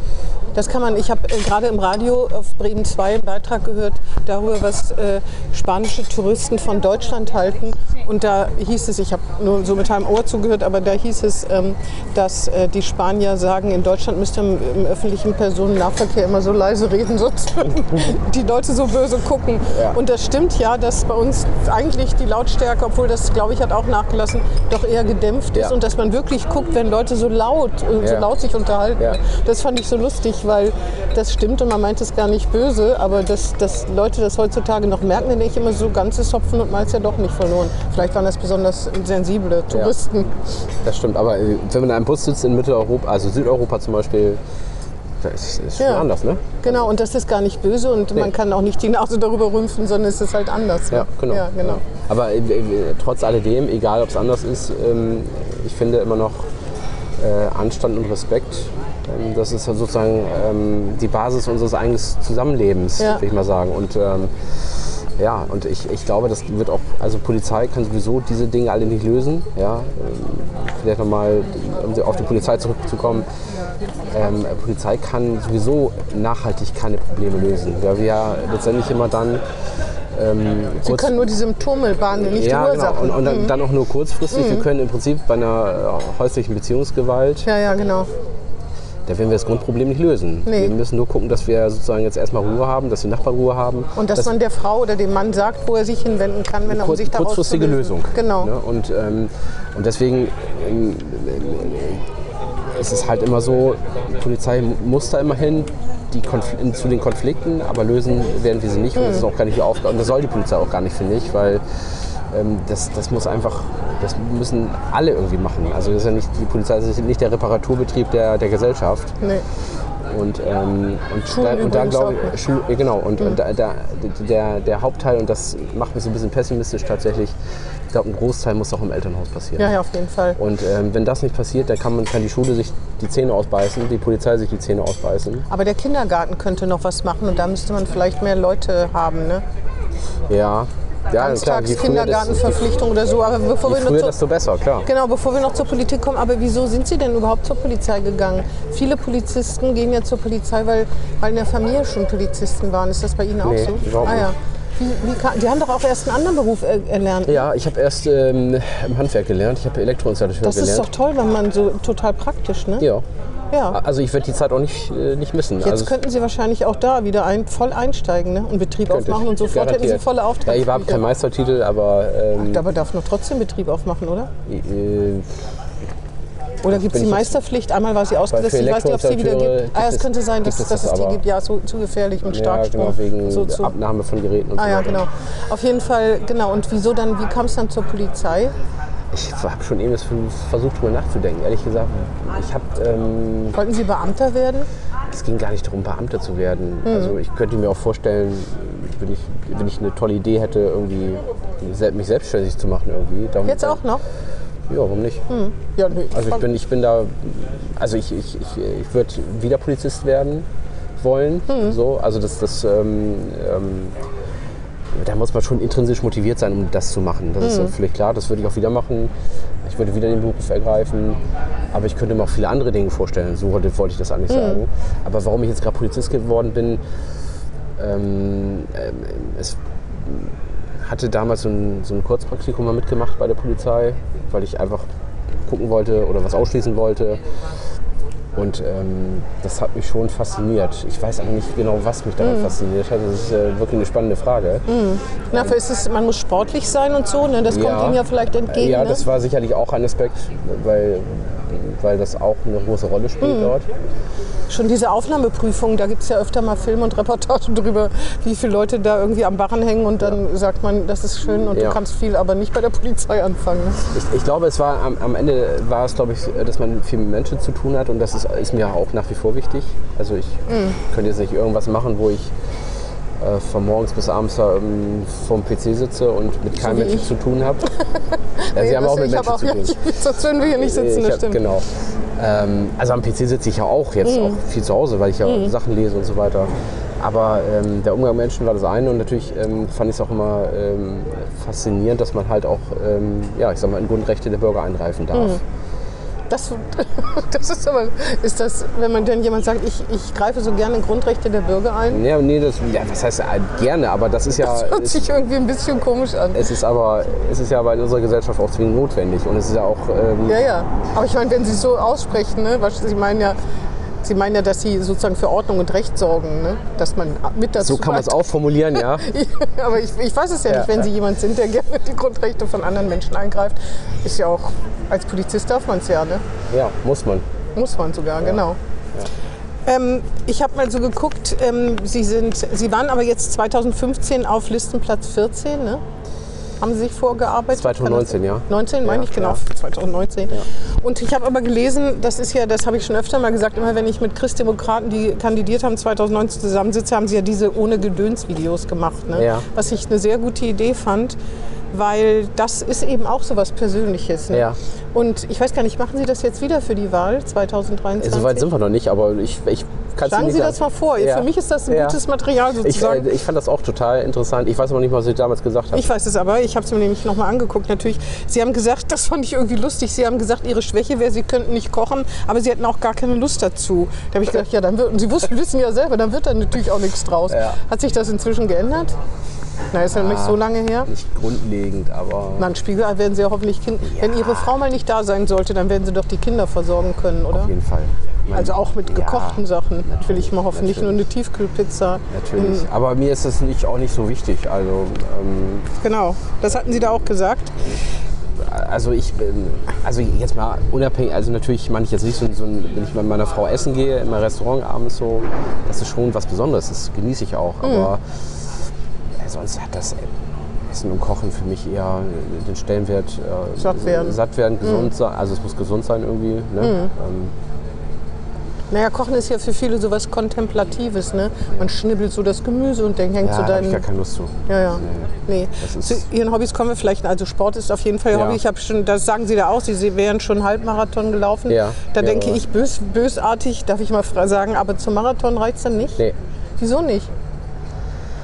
Das kann man, ich habe äh, gerade im Radio auf Bremen 2 einen Beitrag gehört darüber, was äh, spanische Touristen von Deutschland halten. Und da hieß es, ich habe nur so mit einem Ohr zugehört, aber da hieß es, ähm, dass äh, die Spanier sagen, in Deutschland müsste im, im öffentlichen Personennahverkehr immer so leise reden, sonst würden die Leute so böse gucken. Ja. Und das stimmt ja, dass bei uns eigentlich die Lautstärke, obwohl das, glaube ich, hat auch nachgelassen, doch eher gedämpft ist Ja. und dass man wirklich guckt, wenn Leute so laut, äh, so Ja. laut sich unterhalten. Ja. Das fand ich so lustig, weil das stimmt und man meint es gar nicht böse, aber dass, dass Leute das heutzutage noch merken, dann denke ich immer so, ganzes Hopfen und Malz ja doch nicht verloren. Vielleicht waren das besonders sensible Touristen. Das stimmt, aber äh, wenn man in einem Bus sitzt in Mitteleuropa, also Südeuropa zum Beispiel, das ist, ist schon Ja. anders, ne? Genau, und das ist gar nicht böse und man kann auch nicht die Nase darüber rümpfen, sondern es ist halt anders. ne? Ja, genau. Ja, genau. Aber äh, äh, trotz alledem, egal ob es anders ist, ähm, ich finde immer noch äh, Anstand und Respekt. Ähm, das ist sozusagen ähm, die Basis unseres eigenen Zusammenlebens, Ja. würde ich mal sagen. Und ähm, ja, und ich, ich glaube, das wird auch, also Polizei kann sowieso diese Dinge alle nicht lösen. Ja, ähm, vielleicht nochmal, um auf die Polizei zurückzukommen. Ähm, Polizei kann sowieso nachhaltig keine Probleme lösen. Weil wir ja letztendlich immer dann ähm, Sie können nur die Symptome behandeln, nicht ja, die genau. Ursachen. Und, und dann, Mhm. dann auch nur kurzfristig. Wir können im Prinzip bei einer äh, häuslichen Beziehungsgewalt, ja, ja, genau. Da werden wir das Grundproblem nicht lösen. Nee. Wir müssen nur gucken, dass wir sozusagen jetzt erstmal Ruhe haben, dass die Nachbarn Ruhe haben. Und dass man der Frau oder dem Mann sagt, wo er sich hinwenden kann, wenn er um sich daraus kurzfristige. Lösung. Genau. Ne? Und, ähm, und deswegen ähm, ist es halt immer so, die Polizei muss da immer hin zu den Konflikten, aber lösen werden wir sie nicht. Und das ist auch gar nicht die Aufgabe. Und das soll die Polizei auch gar nicht, finde ich, weil das, das muss einfach, das müssen alle irgendwie machen. Also das ist ja nicht, die Polizei ist nicht der Reparaturbetrieb der, der Gesellschaft. Nee. Und, ähm, und, Schulen da, und da glaube ich. Schul, ja, genau, und, und da, da, der, der Hauptteil, und das macht mich so ein bisschen pessimistisch tatsächlich, ich glaube, ein Großteil muss auch im Elternhaus passieren. Ja, ja, auf jeden Fall. Und ähm, wenn das nicht passiert, dann kann, man, kann die Schule sich die Zähne ausbeißen, die Polizei sich die Zähne ausbeißen. Aber der Kindergarten könnte noch was machen und da müsste man vielleicht mehr Leute haben. Ne? Ja, ja Ganztags-Kindergartenverpflichtung oder so. Aber bevor je wir noch früher zu, desto besser, klar. Genau, bevor wir noch zur Politik kommen, aber wieso sind Sie denn überhaupt zur Polizei gegangen? Viele Polizisten gehen ja zur Polizei, weil, weil in der Familie schon Polizisten waren. Ist das bei Ihnen auch Nee, so? überhaupt ah, ja. Wie, wie kann, die haben doch auch erst einen anderen Beruf äh, erlernt. Ja, ich habe erst ähm, im Handwerk gelernt, ich habe Elektroinstallateur das ist gelernt. doch toll, wenn man so total praktisch, ne? ja. Ja. Also ich werde die Zeit auch nicht, äh, nicht missen. Jetzt also, könnten Sie wahrscheinlich auch da wieder ein, voll einsteigen ne? und Betrieb aufmachen ich. und sofort hätten Sie Garantiert. volle Aufträge. Ja, ich habe keinen Meistertitel, aber ähm, Aber darf noch trotzdem Betrieb aufmachen, oder? äh, Oder gibt es die Meisterpflicht? Einmal war sie ausgesetzt, ich weiß nicht, ob es die wieder Elektroinstallateure gibt. Ah, es gibt könnte sein, dass, gibt es dass es die gibt. Ja, so, zu gefährlich mit ja, Starkstrom. genau, wegen so, zu, Abnahme von Geräten und Ah so ja, weiter. genau. Auf jeden Fall, genau. Und wieso dann, wie kam es dann zur Polizei? Ich habe schon eben versucht, drüber nachzudenken. Ehrlich gesagt, ich habe, ähm, Wollten Sie Beamter werden? es ging gar nicht darum, Beamter zu werden. Mhm. Also ich könnte mir auch vorstellen, wenn ich, wenn ich eine tolle Idee hätte, irgendwie mich selbstständig zu machen irgendwie. Darum, Jetzt auch noch? Ja, warum nicht? Ja, nee. Also ich bin, ich bin da, also ich, ich, ich, ich würde wieder Polizist werden wollen. Mhm. So, also das, das ähm, ähm, da muss man schon intrinsisch motiviert sein, um das zu machen. Das Mhm. ist völlig klar, das würde ich auch wieder machen. Ich würde wieder den Beruf ergreifen. Aber ich könnte mir auch viele andere Dinge vorstellen. So wollte, wollte ich das eigentlich Mhm. sagen. Aber warum ich jetzt gerade Polizist geworden bin, ähm, ähm, es hatte damals so ein, so ein Kurzpraktikum mal mitgemacht bei der Polizei, weil ich einfach gucken wollte oder was ausschließen wollte. Und ähm, das hat mich schon fasziniert. Ich weiß aber nicht genau, was mich daran fasziniert hat. Das ist äh, wirklich eine spannende Frage. Na, für ist es, man muss sportlich sein und so, ne? Das kommt Ja. Ihnen ja vielleicht entgegen. Ja, ne? das war sicherlich auch ein Aspekt, weil, weil das auch eine große Rolle spielt Mhm. dort. Schon diese Aufnahmeprüfung, da gibt es ja öfter mal Filme und Reportagen drüber, wie viele Leute da irgendwie am Barren hängen und dann sagt man, das ist schön und Ja. du kannst viel, aber nicht bei der Polizei anfangen. ne? Ich, ich glaube, es war am, am Ende war es, glaube ich, dass man viel mit Menschen zu tun hat und das ist, ist mir auch nach wie vor wichtig. Also ich Mhm. könnte jetzt nicht irgendwas machen, wo ich äh, von morgens bis abends da ähm, vorm PC sitze und mit keinem Menschen ich. zu tun habe. ja, Sie haben auch mit Menschen auch, zu tun. sonst würden wir hier nicht sitzen, das stimmt. Genau. Ähm, also am PC sitze ich ja auch jetzt Mhm. auch viel zu Hause, weil ich ja Sachen lese und so weiter. Aber ähm, der Umgang mit Menschen war das eine und natürlich ähm, fand ich es auch immer ähm, faszinierend, dass man halt auch, ähm, ja, ich sag mal, in Grundrechte der Bürger eingreifen darf. Mhm. Das, das ist aber, ist das, wenn man dann jemand sagt, ich, ich greife so gerne in Grundrechte der Bürger ein, Ja, nee, das, ja, das heißt äh, gerne, aber das ist ja. das hört es, sich irgendwie ein bisschen komisch an. es ist aber, es ist ja aber in unserer Gesellschaft auch zwingend notwendig und es ist ja auch. Ähm, Ja, ja. Aber ich meine, wenn Sie es so aussprechen, ne, was, Sie meinen ja, Sie meinen ja, dass Sie sozusagen für Ordnung und Recht sorgen, ne? dass man mit dazu so kann man es auch formulieren, ja. Aber ich, ich weiß es ja, Ja, nicht, wenn ja. Sie jemand sind, der gerne die Grundrechte von anderen Menschen eingreift. Ist ja auch, als Polizist darf man es ja, ne? Ja, muss man. Muss man sogar, genau. Ähm, ich habe mal so geguckt, ähm, Sie, sind, Sie waren aber jetzt 2015 auf Listenplatz 14, ne? Haben Sie sich vorgearbeitet? 2019, ja. 19, meine Ja, ich, genau, ja. 2019. Und ich habe aber gelesen, das ist ja, das habe ich schon öfter mal gesagt, immer wenn ich mit Christdemokraten, die kandidiert haben, 2019 zusammensitze, haben sie ja diese ohne Gedöns-Videos gemacht. Ne? Ja. Was ich eine sehr gute Idee fand, weil das ist eben auch so was Persönliches. Ne? Ja. Und ich weiß gar nicht, machen Sie das jetzt wieder für die Wahl 2023? So weit sind wir noch nicht, aber ich, ich kann es Schlagen Sie das mal vor. Ja. Für mich ist das ein Ja. gutes Material Ich, sozusagen. äh, ich fand das auch total interessant. Ich weiß aber nicht was ich damals gesagt habe. Ich weiß es aber, ich habe es mir nämlich nochmal angeguckt. Natürlich, Sie haben gesagt, das fand ich irgendwie lustig, Sie haben gesagt, Ihre Schwäche wäre, Sie könnten nicht kochen, aber Sie hätten auch gar keine Lust dazu. Da habe ich gedacht, ja, dann wird, und Sie wussten, wissen ja selber, dann wird da natürlich auch nichts draus. Ja. Hat sich das inzwischen geändert? Na, ist ja nicht so lange her. Nicht grundlegend, aber. Na, ein Spiegelei werden Sie ja hoffentlich Kind. Wenn Ihre Frau mal nicht da sein sollte, dann werden Sie doch die Kinder versorgen können, oder? Auf jeden Fall. Also auch mit ja, gekochten Sachen, will ich mal hoffen. Nicht nur eine natürlich. Tiefkühlpizza. Natürlich. Aber mir ist das nicht, auch nicht so wichtig. Also, ähm, Genau, das hatten Sie da auch gesagt. also ich bin, also jetzt mal unabhängig, also natürlich meine ich jetzt nicht so, so wenn ich mit meiner Frau essen gehe, im Restaurant abends so, das ist schon was Besonderes, das genieße ich auch. Mhm. Aber äh, sonst hat das Essen und Kochen für mich eher den Stellenwert äh, Satt werden. satt werden, gesund sein, also es muss gesund sein irgendwie. Ne? Mhm. Ähm, Naja, Kochen ist ja für viele so was Kontemplatives. Ne? Man schnibbelt so das Gemüse und dann hängt ja, so da habe ich dein. gar keine Lust zu. Ja, ja. Nee. Nee. Zu Ihren Hobbys kommen wir vielleicht. Also Sport ist auf jeden Fall Ihr Ja. Hobby. Ich habe schon, das sagen Sie da auch, Sie wären schon Halbmarathon gelaufen. Ja. Da Ja, denke aber- ich bös, bösartig, darf ich mal sagen, aber zum Marathon reicht es dann nicht? Nee. Wieso nicht?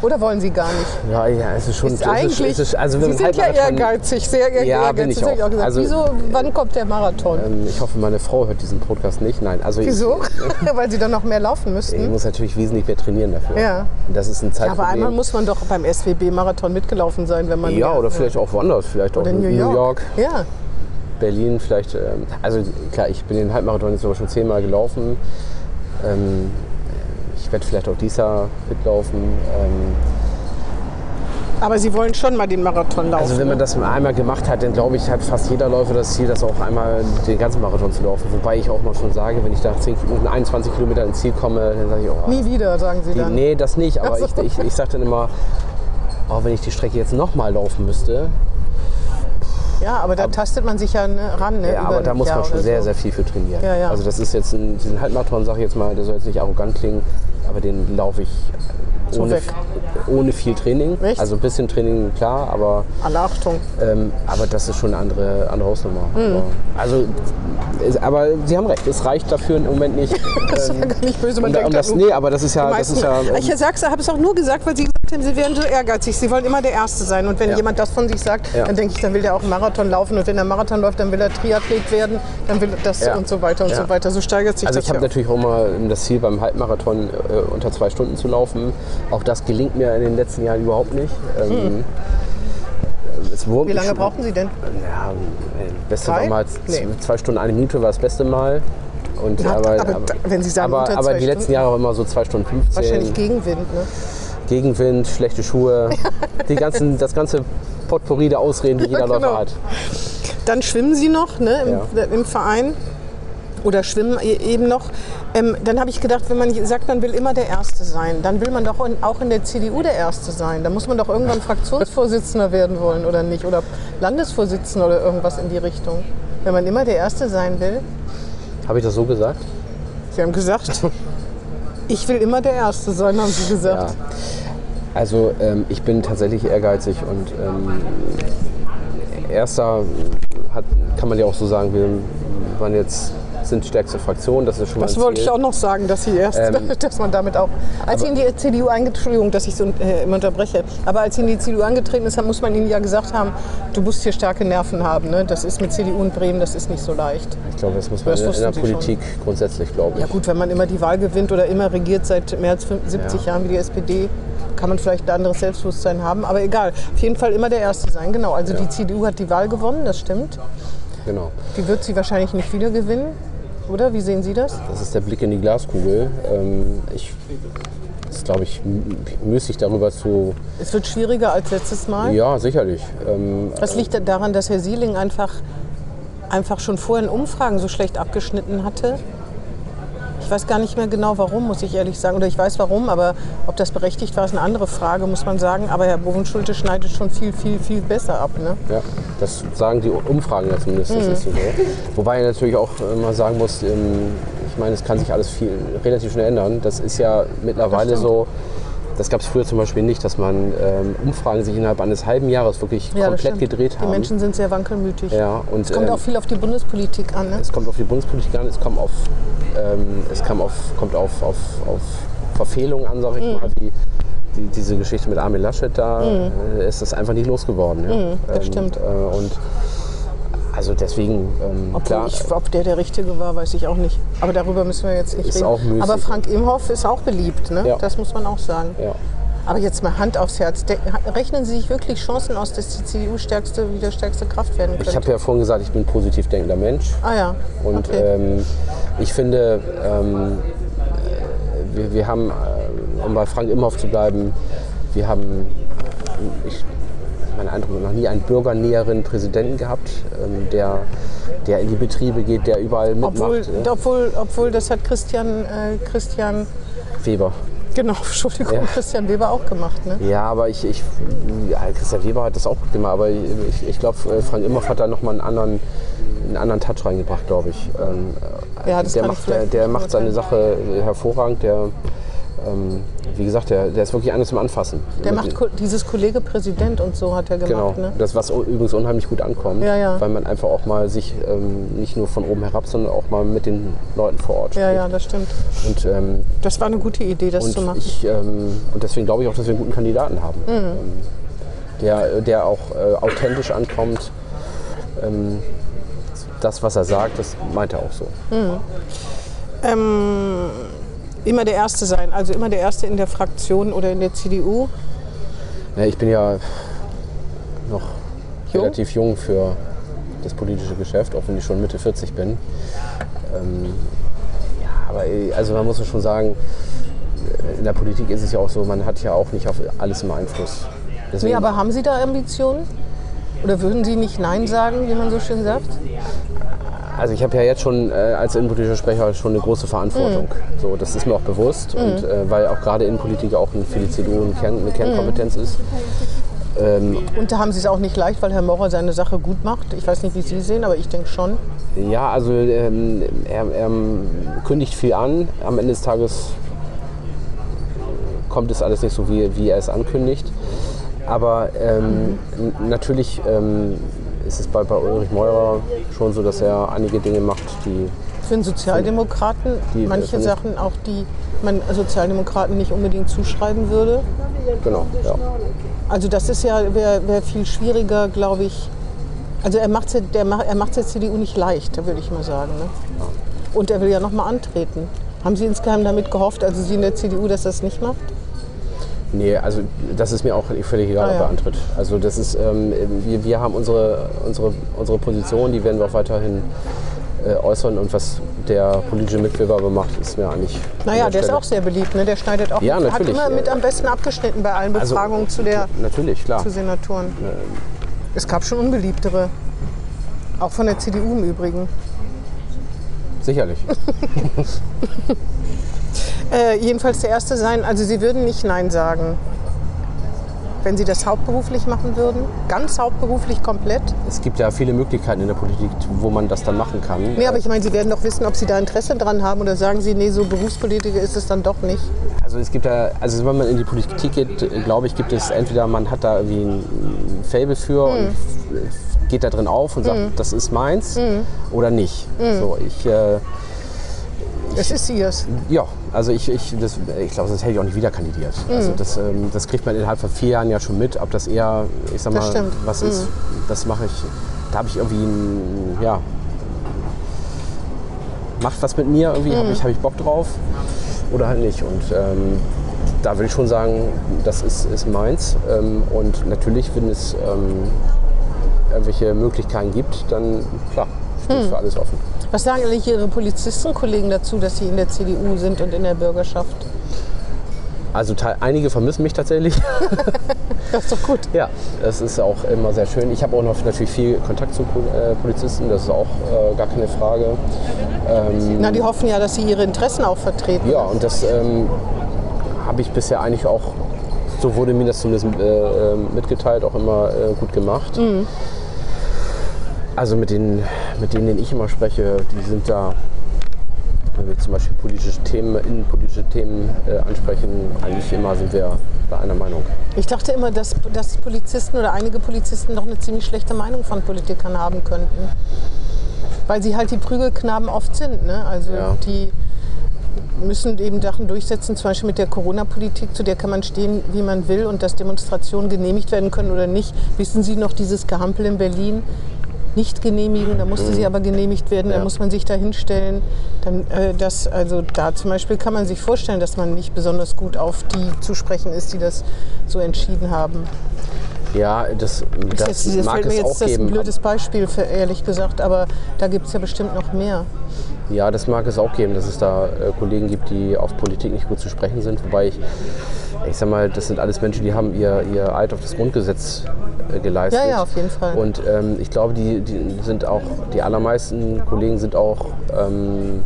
Oder wollen Sie gar nicht? Ja, ja, es ist schon. Ist es eigentlich, es ist, also Sie sind ja Halbmarathon- ehrgeizig, sehr ehr- Ja, ehrgeizig. bin ich auch. gesagt. Also- Wieso, wann kommt der Marathon? Ähm, ich hoffe, meine Frau hört diesen Podcast nicht. Nein, also ich- Wieso? Weil Sie dann noch mehr laufen Ich müssten. muss natürlich wesentlich mehr trainieren dafür. Ja. Das ist ein Ja, Zeitproblem. aber einmal muss man doch beim SWB-Marathon mitgelaufen sein, wenn man. ja, oder vielleicht auch woanders, vielleicht auch Oder in New York. Ja. Berlin, vielleicht. Ähm, also klar, ich bin den Halbmarathon jetzt sogar schon zehnmal gelaufen. Ähm, ich werde vielleicht auch dieses Jahr mitlaufen. Ähm, Aber Sie wollen schon mal den Marathon laufen. also wenn man ne? das einmal gemacht hat, dann glaube ich, hat fast jeder Läufer das Ziel, das auch einmal den ganzen Marathon zu laufen. Wobei ich auch mal schon sage, wenn ich nach 10, Kilometern, 21 Kilometer ins Ziel komme, dann sage ich, oh, Nie wieder, sagen Sie Die, dann. nee, das nicht. Aber Ach so. ich, ich, ich sage dann immer, oh, wenn ich die Strecke jetzt nochmal laufen müsste, Ja, aber da tastet man sich ja ne, ran. Ne, ja, aber da muss man schon sehr, so. sehr viel für trainieren. Ja, ja. Also das ist jetzt ein, diesen Halbmarathon, sage ich jetzt mal, der soll jetzt nicht arrogant klingen, aber den laufe ich So ohne, ohne viel Training. Echt? Also ein bisschen Training, klar, aber, Alle Achtung. ähm, aber das ist schon eine andere, andere Hausnummer. Hm. Aber, also, es, aber Sie haben recht, es reicht dafür im Moment nicht. Das ist ja gar nicht böse, man denkt das, nee, aber das ist ja, das ist ja ähm, ich sag's, habe es auch nur gesagt, weil Sie gesagt haben, Sie wären so ehrgeizig. Sie wollen immer der Erste sein. Und wenn Ja. jemand das von sich sagt, Ja. dann denke ich, dann will der auch einen Marathon laufen. Und wenn er Marathon läuft, dann will er Triathlet werden. Dann will er das und so weiter und so weiter. So steigert sich Also das ich habe natürlich auch immer das Ziel beim Halbmarathon äh, unter zwei Stunden zu laufen. Auch das gelingt mir in den letzten Jahren überhaupt nicht. Ähm, Hm. Wie lange schon- brauchen Sie denn? Ja, beste Drei? war mal Nee. zwei Stunden eine Minute war das beste Mal. Und Ja, aber, aber da- wenn Sie sagen aber, aber die letzten? Jahre auch immer so zwei Stunden 15. Wahrscheinlich Gegenwind. Ne? Gegenwind, schlechte Schuhe, die ganzen, das ganze Potpourri der Ausreden, die jeder genau. Läufer hat. Dann schwimmen Sie noch ne, im, Ja. im Verein oder schwimmen e- eben noch. Ähm, dann habe ich gedacht, wenn man sagt, man will immer der Erste sein, dann will man doch in, auch in der CDU der Erste sein. Da muss man doch irgendwann Fraktionsvorsitzender werden wollen oder nicht oder Landesvorsitzender oder irgendwas in die Richtung. Wenn man immer der Erste sein will. Habe ich das so gesagt? Sie haben gesagt, ich will immer der Erste sein, haben Sie gesagt. Ja. Also ähm, ich bin tatsächlich ehrgeizig und ähm, erster hat, kann man ja auch so sagen, wir waren jetzt sind die stärkste Fraktion, das ist schon Das wollte ich auch noch sagen, dass sie erst, Ähm, dass man damit auch. Als sie in die CDU eingetreten, dass ich so äh, immer unterbreche, aber als sie in die CDU angetreten ist, muss man ihnen ja gesagt haben, du musst hier starke Nerven haben. Ne? Das ist mit CDU und Bremen, das ist nicht so leicht. Ich glaube, das muss man Das in, in der Politik grundsätzlich, glaube ich. Ja gut, wenn man immer die Wahl gewinnt oder immer regiert seit mehr als 75 Ja. Jahren wie die SPD, kann man vielleicht ein anderes Selbstbewusstsein haben. Aber egal, auf jeden Fall immer der Erste sein. Genau, also die CDU hat die Wahl gewonnen, das stimmt. Genau. Die wird sie wahrscheinlich nicht wieder gewinnen, oder? Wie sehen Sie das? Das ist der Blick in die Glaskugel. Ähm, ich, ist, glaube ich, müßig darüber zu. Es wird schwieriger als letztes Mal. Ja, sicherlich. Ähm, Das liegt daran, dass Herr Sieling einfach, einfach schon vorher in Umfragen so schlecht abgeschnitten hatte. Ich weiß gar nicht mehr genau warum, muss ich ehrlich sagen. Oder ich weiß warum, aber ob das berechtigt war, ist eine andere Frage, muss man sagen. Aber Herr Bovenschulte schneidet schon viel, viel, viel besser ab. Ne? Ja, das sagen die Umfragen ja zumindest. Mhm. Das ist so. Wobei ich natürlich auch immer sagen muss, ähm, ich meine, es kann sich alles viel relativ schnell ändern. Das ist ja mittlerweile so. Das gab es früher zum Beispiel nicht, dass man ähm, Umfragen sich innerhalb eines halben Jahres wirklich Ja, komplett gedreht Die haben. Menschen sind sehr wankelmütig. ja, und Es kommt ähm, auch viel auf die Bundespolitik an. Ne? es kommt auf die Bundespolitik an, es kommt auf, ähm, es kam auf, kommt auf, auf, auf Verfehlungen an, sag ich Mhm. mal, wie die, diese Geschichte mit Armin Laschet, da äh, ist das einfach nicht losgeworden. Ja? Mhm, das stimmt. Äh, und also deswegen, ähm, Obwohl klar, ich, ob der der Richtige war, weiß ich auch nicht. Aber darüber müssen wir jetzt nicht Ist reden. auch müßig. Aber Frank Imhoff ist auch beliebt, ne? Ja. das muss man auch sagen. ja. Aber jetzt mal Hand aufs Herz. De rechnen Sie sich wirklich Chancen aus, dass die CDU stärkste, wieder stärkste Kraft werden könnte? Ich habe ja vorhin gesagt, ich bin ein positiv denkender Mensch. ah ja. Und okay. ähm, ich finde, ähm, äh, wir, wir haben, äh, um bei Frank Imhoff zu bleiben, wir haben, ich, mein Eindruck, noch nie einen bürgernäheren Präsidenten gehabt, ähm, der, der in die Betriebe geht, der überall mitmacht. obwohl, ja. obwohl, obwohl, das hat Christian, äh, Christian, Weber. genau, Entschuldigung, Ja. Christian Weber auch gemacht. Ne? Ja, aber ich, ich ja, Christian Weber hat das auch gut gemacht, aber ich, ich glaube, Frank Imhoff hat da nochmal einen anderen, einen anderen Touch reingebracht, glaube ich. Ähm, Ja, das der macht, der, der macht seine. Sache hervorragend, der, ähm, wie gesagt, der, der ist wirklich einer zum Anfassen. Der macht dieses Kollege Präsident und so hat er Genau, gemacht. Ne? das was übrigens unheimlich gut ankommt, Ja, ja. weil man einfach auch mal sich ähm, nicht nur von oben herab, sondern auch mal mit den Leuten vor Ort Ja, spricht. ja, das stimmt. Und, ähm, Das war eine gute Idee, das zu machen. ich, ähm, und deswegen glaube ich auch, dass wir einen guten Kandidaten haben, Mhm. ähm, der, der auch äh, authentisch ankommt. Ähm, das, was er sagt, das meint er auch so. Ähm, immer der Erste sein, also immer der Erste in der Fraktion oder in der CDU. Ja, ich bin ja noch Jung? relativ jung für das politische Geschäft, auch wenn ich schon Mitte 40 bin. Ähm, ja, aber äh, also man muss schon sagen, in der Politik ist es ja auch so, man hat ja auch nicht auf alles immer Einfluss. Deswegen, Nee, aber haben Sie da Ambitionen? Oder würden Sie nicht Nein sagen, wie man so schön sagt? Also ich habe ja jetzt schon äh, als innenpolitischer Sprecher schon eine große Verantwortung. Mhm. So, das ist mir auch bewusst und äh, weil auch gerade Innenpolitik auch für die CDU eine, Kern, eine Kernkompetenz ist. Ähm, Und da haben Sie es auch nicht leicht, weil Herr Maurer seine Sache gut macht. Ich weiß nicht, wie Sie sehen, aber ich denke schon. Ja, also ähm, er, er kündigt viel an. Am Ende des Tages kommt es alles nicht so, wie, wie er es ankündigt. Aber ähm, natürlich ähm, ist es bei, bei Ulrich Meurer schon so, dass er einige Dinge macht, die Für einen Sozialdemokraten Die- manche ich- Sachen auch, die man Sozialdemokraten nicht unbedingt zuschreiben würde. genau, ja. Also das ist ja wäre wär viel schwieriger, glaube ich. Also er macht der ma- er macht der CDU nicht leicht, würde ich mal sagen. Ne? Und er will ja noch mal antreten. Haben Sie insgeheim damit gehofft, also Sie in der CDU, dass das nicht macht? Nee, also das ist mir auch völlig egal, Ah, ob er antritt. Also das ist, ähm, wir, wir haben unsere, unsere, unsere Position, die werden wir auch weiterhin äh, äußern und was der politische Mitbewerber macht, ist mir eigentlich. Naja, an der ist auch sehr beliebt. Ne? Der schneidet auch Ja, hat natürlich. immer mit am besten abgeschnitten bei allen Also, Befragungen zu der Natürlich, klar. zu Senatoren. Es gab schon unbeliebtere. Auch von der CDU im Übrigen. Sicherlich. Äh, jedenfalls der Erste sein. Also Sie würden nicht Nein sagen. wenn Sie das hauptberuflich machen würden? Ganz hauptberuflich komplett? Es gibt ja viele Möglichkeiten in der Politik, wo man das dann machen kann. Nee, aber ich meine, Sie werden doch wissen, ob Sie da Interesse dran haben oder sagen Sie, nee, so Berufspolitiker ist es dann doch nicht. Also es gibt da, also wenn man in die Politik geht, glaube ich, gibt es entweder man hat da irgendwie ein Fable für Hm. und geht da drin auf und sagt, das ist meins oder nicht. So, ich, äh, Es ist Ihres. ja, also ich, ich, das, ich glaube, sonst hätte ich auch nicht wieder kandidiert. Hm. Also das, ähm, das kriegt man innerhalb von vier Jahren ja schon mit, ob das eher, ich sag mal, was ist. Das mache ich, da habe ich irgendwie ein, ja, macht was mit mir irgendwie, Hm. habe ich, hab ich Bock drauf oder halt nicht. Und ähm, da würde ich schon sagen, das ist, ist meins. Ähm, und natürlich, wenn es ähm, irgendwelche Möglichkeiten gibt, dann klar, stehe Hm. für alles offen. Was sagen eigentlich Ihre Polizistenkollegen dazu, dass Sie in der CDU sind und in der Bürgerschaft? Also einige vermissen mich tatsächlich. Das ist doch gut. Ja, das ist auch immer sehr schön. Ich habe auch noch natürlich viel Kontakt zu äh, Polizisten, das ist auch äh, gar keine Frage. Ähm, Na, die hoffen ja, dass Sie Ihre Interessen auch vertreten. ja, und das ähm, habe ich bisher eigentlich auch, so wurde mir das zumindest äh, äh, mitgeteilt, auch immer äh, gut gemacht. Also mit den, mit denen, denen ich immer spreche, die sind da, wenn wir zum Beispiel politische Themen, innenpolitische Themen äh, ansprechen, eigentlich immer sind wir bei einer Meinung. Ich dachte immer, dass, dass Polizisten oder einige Polizisten doch eine ziemlich schlechte Meinung von Politikern haben könnten. Weil sie halt die Prügelknaben oft sind. Ne? Also Ja. die müssen eben Sachen durchsetzen, zum Beispiel mit der Corona-Politik, zu der kann man stehen, wie man will und dass Demonstrationen genehmigt werden können oder nicht. Wissen Sie noch dieses Gehampel in Berlin? Nicht genehmigen, da musste sie aber genehmigt werden, da Ja. muss man sich da hinstellen. Dann, äh, das, also da zum Beispiel kann man sich vorstellen, dass man nicht besonders gut auf die zu sprechen ist, die das so entschieden haben. Ja, das, das, Das, jetzt, das mag fällt mir es jetzt auch das ist ein geben. blödes Beispiel, für, ehrlich gesagt, aber da gibt es ja bestimmt noch mehr. Ja, das mag es auch geben, dass es da äh, Kollegen gibt, die auf Politik nicht gut zu sprechen sind. Wobei ich, ich sag mal, das sind alles Menschen, die haben ihr, ihr Eid auf das Grundgesetz äh, geleistet. Ja, ja, auf jeden Fall. Und ähm, ich glaube, die, die sind auch, die allermeisten Kollegen sind auch ähm,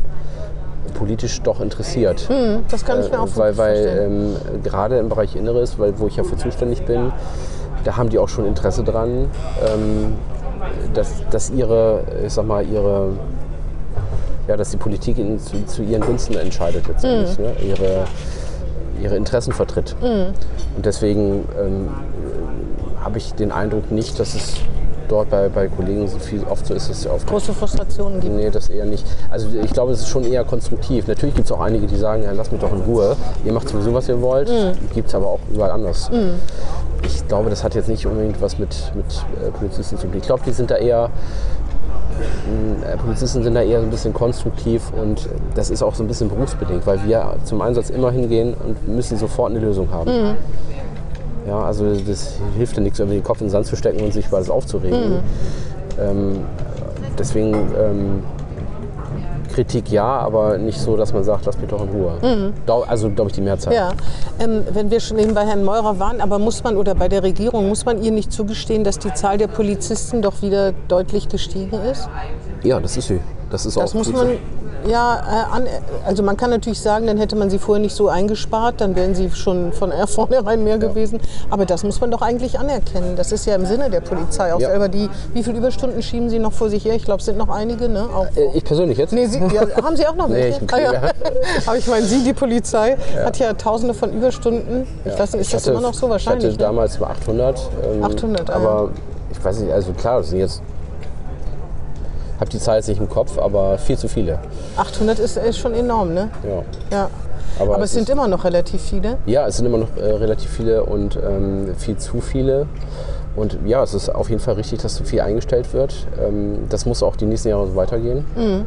politisch doch interessiert. Hm, das kann ich mir auch Äh, weil, weil ähm, gerade im Bereich Inneres, weil, wo ich ja für zuständig bin, da haben die auch schon Interesse dran, ähm, dass, dass ihre, ich sag mal, ihre, ja, dass die Politik ihnen zu, zu ihren Gunsten entscheidet letztendlich, Mhm. ne? ihre, ihre Interessen vertritt. Und deswegen ähm, habe ich den Eindruck nicht, dass es dort bei, bei Kollegen so viel oft so ist, dass sie auf große Frustrationen gibt. Nee, das eher nicht. Also ich glaube, es ist schon eher konstruktiv. Natürlich gibt es auch einige, die sagen, ja, lasst mich doch in Ruhe. Ihr macht sowieso, was ihr wollt. Gibt es aber auch überall anders. Ich glaube, das hat jetzt nicht unbedingt was mit, mit äh, Polizisten zu tun. Ich glaube, die sind da eher, Polizisten sind da eher so ein bisschen konstruktiv und das ist auch so ein bisschen berufsbedingt, weil wir zum Einsatz immer hingehen und müssen sofort eine Lösung haben. Ja, also das hilft ja nichts, irgendwie den Kopf in den Sand zu stecken und sich über alles aufzuregen. Ähm, deswegen ähm, Kritik ja, aber nicht so, dass man sagt, lass mich doch in Ruhe. Dau- Also glaube ich die Mehrzahl. Ja, ähm, wenn wir schon eben bei Herrn Meurer waren, aber muss man oder bei der Regierung, muss man ihr nicht zugestehen, dass die Zahl der Polizisten doch wieder deutlich gestiegen ist? Ja, das ist sie. Das ist Das auch muss man so. Ja äh, an, also man kann natürlich sagen, dann hätte man sie vorher nicht so eingespart, dann wären sie schon von vornherein mehr gewesen. Aber das muss man doch eigentlich anerkennen. Das ist ja im Sinne der Polizei auch Ja. selber. Die, wie viele Überstunden schieben sie noch vor sich her? Ich glaube, es sind noch einige, ne? Auch, Äh, Ich persönlich jetzt? Nee, Sie, ja, haben Sie auch noch Nee, welche? ich- ah, ja. ja. Aber ich meine, Sie, die Polizei, hat ja tausende von Überstunden. Ich weiß nicht, ist Ich das hatte- immer noch so wahrscheinlich? Ich hatte ne? damals mal 800. ähm, 800, ah, aber ich weiß nicht, also klar, das sind jetzt. Ich habe die Zahl jetzt nicht im Kopf, aber viel zu viele. 800 ist, ist schon enorm, ne? Ja. Ja. Aber, Aber es sind immer noch relativ viele. ja, es sind immer noch äh, relativ viele und ähm, viel zu viele. Und ja, es ist auf jeden Fall richtig, dass so viel eingestellt wird. Ähm, das muss auch die nächsten Jahre so weitergehen. Mhm.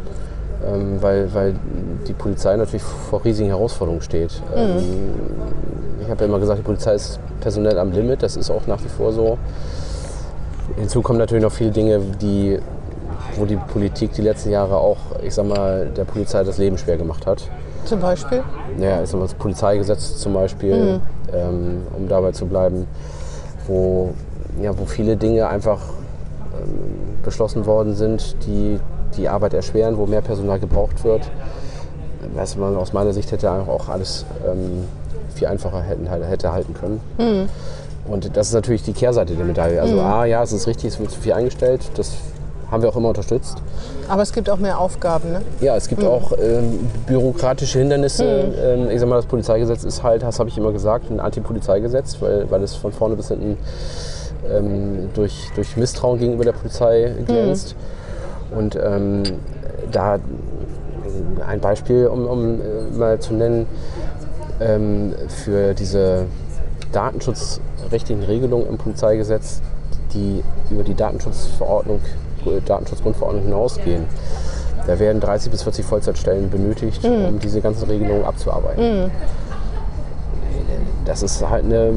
Ähm, weil, weil die Polizei natürlich vor riesigen Herausforderungen steht. Mhm. Ähm, ich habe ja immer gesagt, die Polizei ist personell am Limit. Das ist auch nach wie vor so. Hinzu kommen natürlich noch viele Dinge, die, wo die Politik die letzten Jahre auch, ich sag mal, der Polizei das Leben schwer gemacht hat. Zum Beispiel. Ja, ich sag mal, das Polizeigesetz zum Beispiel, ähm, um dabei zu bleiben, wo, ja, wo viele Dinge einfach ähm, beschlossen worden sind, die die Arbeit erschweren, wo mehr Personal gebraucht wird. Was man aus meiner Sicht hätte einfach auch alles ähm, viel einfacher hätten, hätte halten können. Und das ist natürlich die Kehrseite der Medaille. Also A, ja, es ist richtig, es wird zu viel eingestellt. Das haben wir auch immer unterstützt. Aber es gibt auch mehr Aufgaben, ne? Ja, es gibt auch ähm, bürokratische Hindernisse. Ähm, ich sag mal, das Polizeigesetz ist halt, das habe ich immer gesagt, ein Anti-Polizeigesetz, weil, weil es von vorne bis hinten ähm, durch, durch Misstrauen gegenüber der Polizei glänzt. Und ähm, da ein Beispiel, um, um äh, mal zu nennen, ähm, für diese datenschutzrechtlichen Regelungen im Polizeigesetz, die über die Datenschutzverordnung, Datenschutzgrundverordnung hinausgehen. Da werden 30 bis 40 Vollzeitstellen benötigt, um diese ganzen Regelungen abzuarbeiten. Das ist halt eine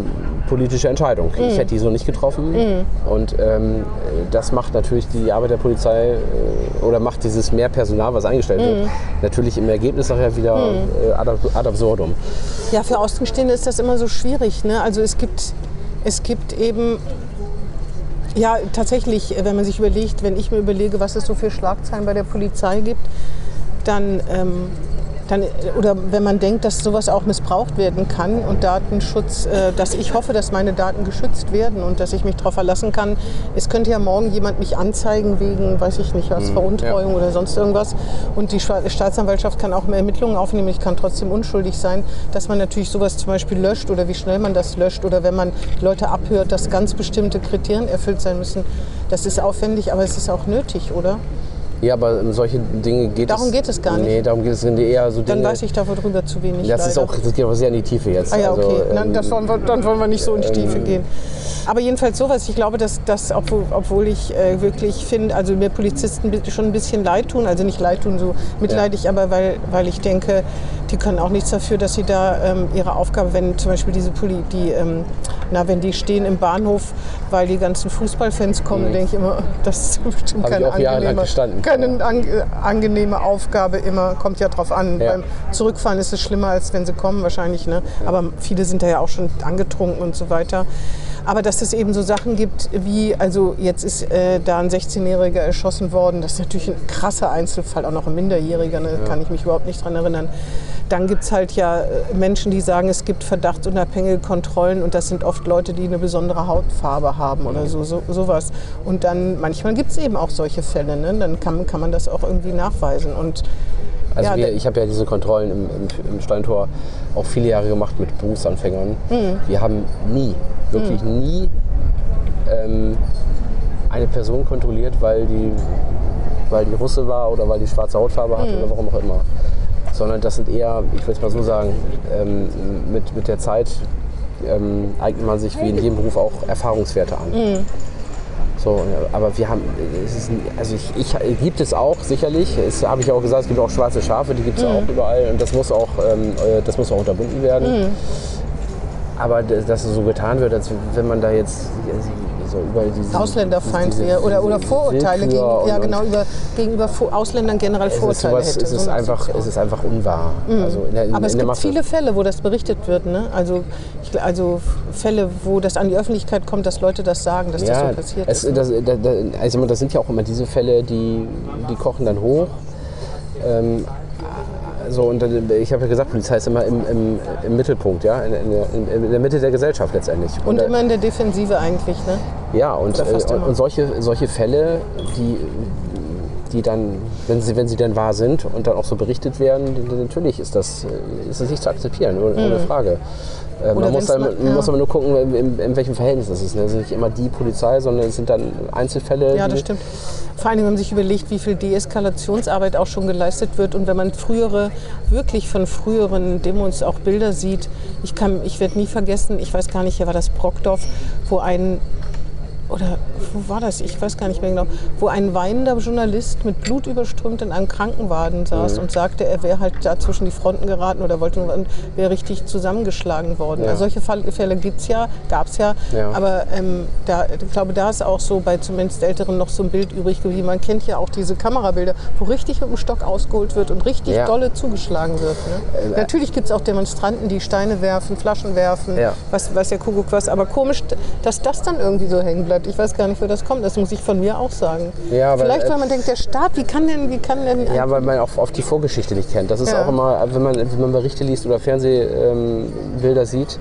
politische Entscheidung. Ich hätte die so nicht getroffen. Und ähm, das macht natürlich die Arbeit der Polizei äh, oder macht dieses mehr Personal, was eingestellt wird, natürlich im Ergebnis nachher wieder äh, ad, ab- ad absurdum. Ja, für Außenstehende ist das immer so schwierig. Ne? Also es gibt, es gibt eben, ja tatsächlich, wenn man sich überlegt, wenn ich mir überlege, was es so für Schlagzeilen bei der Polizei gibt, dann, ähm, dann oder wenn man denkt, dass sowas auch missbraucht werden kann und Datenschutz, äh, dass ich hoffe, dass meine Daten geschützt werden und dass ich mich darauf verlassen kann. Es könnte ja morgen jemand mich anzeigen wegen, weiß ich nicht was, Veruntreuung oder sonst irgendwas. Und die Staatsanwaltschaft kann auch mehr Ermittlungen aufnehmen. Ich kann trotzdem unschuldig sein, dass man natürlich sowas zum Beispiel löscht oder wie schnell man das löscht oder wenn man Leute abhört, dass ganz bestimmte Kriterien erfüllt sein müssen. Das ist aufwendig, aber es ist auch nötig, oder? Ja, aber um solche Dinge geht Darum es. geht es gar nicht. Nee, darum geht es eher so Dinge. Dann weiß ich darüber zu wenig. das ist auch, das geht auch sehr in die Tiefe jetzt. Ah ja, okay. Also, Nein, ähm, das wollen wir, dann wollen wir nicht so in die Tiefe gehen. Aber jedenfalls sowas. Ich glaube, dass, dass obwohl, obwohl ich äh, wirklich finde, also mir Polizisten schon ein bisschen leid tun, also nicht leid tun, so mitleidig, aber weil, weil ich denke, die können auch nichts dafür, dass sie da ähm, ihre Aufgabe, wenn zum Beispiel diese Poli, die, ähm, na, wenn die stehen im Bahnhof, weil die ganzen Fußballfans kommen, denke ich immer, das ist bestimmt Mhm. Hab ich keine angenehme, keine an, angenehme Aufgabe immer, kommt ja drauf an. Ja. Beim Zurückfahren ist es schlimmer, als wenn sie kommen wahrscheinlich. Ne? Aber viele sind da ja auch schon angetrunken und so weiter. Aber dass es eben so Sachen gibt wie, also jetzt ist äh, da ein 16-Jähriger erschossen worden, das ist natürlich ein krasser Einzelfall, auch noch ein Minderjähriger, ne? kann ich mich überhaupt nicht dran erinnern. Dann gibt es halt ja äh, Menschen, die sagen, es gibt verdachtsunabhängige Kontrollen und das sind oft Leute, die eine besondere Hautfarbe haben oder so, so sowas. Und dann manchmal gibt es eben auch solche Fälle, ne? dann kann, kann man das auch irgendwie nachweisen. Und Also ja, wir, ich habe ja diese Kontrollen im, im, im Steintor auch viele Jahre gemacht mit Berufsanfängern. Mhm. Wir haben nie, wirklich nie ähm, eine Person kontrolliert, weil die, weil die Russe war oder weil die schwarze Hautfarbe hatte Mhm. oder warum auch immer. Sondern das sind eher, ich will es mal so sagen, ähm, mit, mit der Zeit ähm, eignet man sich wie in jedem Beruf auch Erfahrungswerte an. Mhm. So, aber wir haben, es ist, also ich, ich, gibt es auch sicherlich, es habe ich auch gesagt, es gibt auch schwarze Schafe, die gibt es auch überall und das muss auch, ähm, äh, das muss auch unterbunden werden. Aber d- dass es so getan wird, als wenn man da jetzt so über diese Ausländerfeind wäre oder, oder Vorurteile Willkür gegen, ja, genau, über, gegenüber Ausländern generell Vorurteile sowas, hätte. es, ist So einfach, es ist einfach unwahr. Also in der, in, Aber es gibt Masse. viele Fälle, wo das berichtet wird. Ne? Also, ich, also Fälle, wo das an die Öffentlichkeit kommt, dass Leute das sagen, dass das so passiert es, ist. ne? das, da, da, also das sind ja auch immer diese Fälle, die, die kochen dann hoch. Ähm, so, und ich habe ja gesagt, Polizei ist immer im, im, im Mittelpunkt, ja, in, in, der- in der Mitte der Gesellschaft letztendlich. Und da- immer in der Defensive eigentlich. Ne? ja, und, äh, und solche, solche Fälle, die, die dann, wenn sie, wenn sie dann wahr sind und dann auch so berichtet werden, natürlich ist das, äh, ist das nicht zu akzeptieren, ohne, ohne Frage. Äh, man muss, dann, man muss ja. aber nur gucken, in, in, in welchem Verhältnis das ist. ne? Es ist nicht immer die Polizei, sondern es sind dann Einzelfälle. Ja, das stimmt. Vor allem, wenn man sich überlegt, wie viel Deeskalationsarbeit auch schon geleistet wird und wenn man frühere, wirklich von früheren Demos auch Bilder sieht. Ich, kann, ich werde nie vergessen, ich weiß gar nicht, hier war das Brockdorf, wo ein oder wo war das? Ich weiß gar nicht mehr genau. Wo ein weinender Journalist mit Blut überströmt in einem Krankenwagen saß Mhm. und sagte, er wäre halt da zwischen die Fronten geraten oder wollte wäre richtig zusammengeschlagen worden. Ja. Also solche Fälle gibt es ja, gab es ja. Ja. Aber ähm, da, ich glaube, da ist auch so bei zumindest Älteren noch so ein Bild übrig geblieben. Man kennt ja auch diese Kamerabilder, wo richtig mit dem Stock ausgeholt wird und richtig Ja. Äh, dolle zugeschlagen wird. Ne? Natürlich gibt es auch Demonstranten, die Steine werfen, Flaschen werfen, was weiß der Kuckuck was. Aber komisch, dass das dann irgendwie so hängen bleibt. Ich weiß gar nicht, wo das kommt. Das muss ich von mir auch sagen. Ja, aber, Vielleicht, weil man denkt, der Staat, wie kann denn, wie kann denn Ja, weil man auch oft die Vorgeschichte nicht kennt. Das ist Ja. auch immer, wenn man, wenn man Berichte liest oder Fernsehbilder sieht,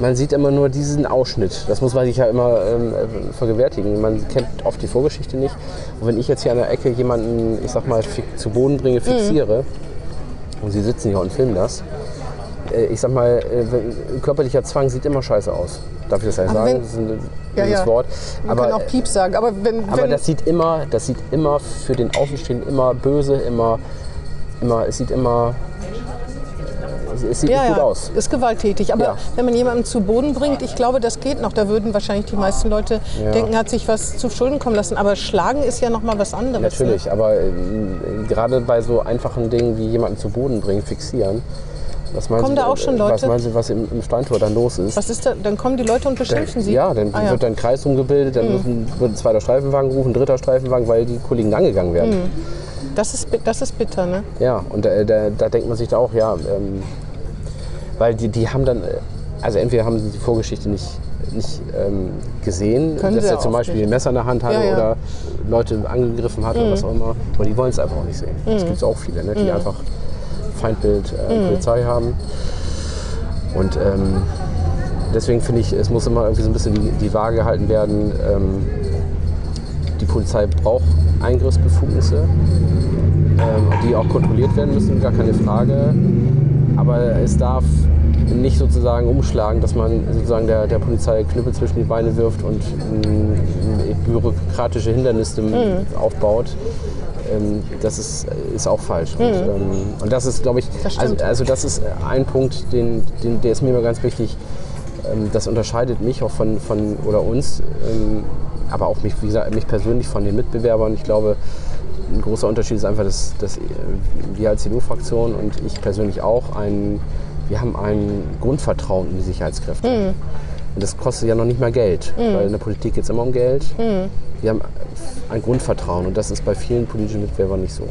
man sieht immer nur diesen Ausschnitt. Das muss man sich ja immer ähm, vergewärtigen. Man kennt oft die Vorgeschichte nicht. Und wenn ich jetzt hier an der Ecke jemanden, ich sag mal, zu Boden bringe, Mhm. fixiere, und sie sitzen hier und filmen das, äh, ich sag mal, äh, körperlicher Zwang sieht immer scheiße aus. Darf ich das ja sagen? wenn- das ist ein Ja, ja. Wort. Wir Aber, können auch Piep sagen. Aber wenn, aber wenn das sieht immer, das sieht immer für den Außenstehenden immer böse, immer, immer, es sieht immer, es sieht ja, gut ja, aus. ist gewalttätig. Aber Ja. wenn man jemanden zu Boden bringt, ich glaube, das geht noch. Da würden wahrscheinlich die meisten Leute denken, hat sich was zu Schulden kommen lassen. Aber Schlagen ist ja noch mal was anderes. Natürlich, Ne? aber äh, gerade bei so einfachen Dingen wie jemanden zu Boden bringen, fixieren. Was Kommen Sie, da auch schon äh, Leute? Was meinen Sie, was im, im Steintor dann los ist? Was ist da? Dann kommen die Leute und beschimpfen sie. Ja, dann Ah, ja. Mhm. wird ein Kreis rumgebildet, dann müssen- wird ein zweiter Streifenwagen gerufen, ein dritter Streifenwagen, weil die Kollegen angegangen werden. Mhm. Das ist, das ist bitter, ne? Ja, und äh, da, da denkt man sich da auch, ja, ähm, weil die, die haben dann, äh, also entweder haben sie die Vorgeschichte nicht, nicht ähm, gesehen, Können dass er zum Beispiel nicht. ein Messer in der Hand hatte Ja, ja. oder Leute angegriffen hat oder was auch immer. Aber die wollen es einfach auch nicht sehen. Das gibt es auch viele, ne, die einfach Feindbild äh, Polizei haben. Und ähm, deswegen finde ich, es muss immer irgendwie so ein bisschen die, die Waage gehalten werden. Ähm, die Polizei braucht Eingriffsbefugnisse, ähm, die auch kontrolliert werden müssen, gar keine Frage. Aber es darf nicht sozusagen umschlagen, dass man sozusagen der, der Polizei Knüppel zwischen die Beine wirft und ähm, bürokratische Hindernisse aufbaut. Ähm, das ist, ist auch falsch. Und, ähm, und das ist, glaube ich, Das also, also das ist ein Punkt, den, den, der ist mir immer ganz wichtig. Ähm, das unterscheidet mich auch von, von oder uns, ähm, aber auch mich, wie gesagt, mich persönlich von den Mitbewerbern. Ich glaube, ein großer Unterschied ist einfach, dass, dass äh, wir als CDU-Fraktion und ich persönlich auch ein, wir haben ein Grundvertrauen in die Sicherheitskräfte. Mhm. Und das kostet ja noch nicht mal Geld, weil in der Politik geht es immer um Geld. Mhm. Wir haben ein Grundvertrauen und das ist bei vielen politischen Mitbewerbern nicht so.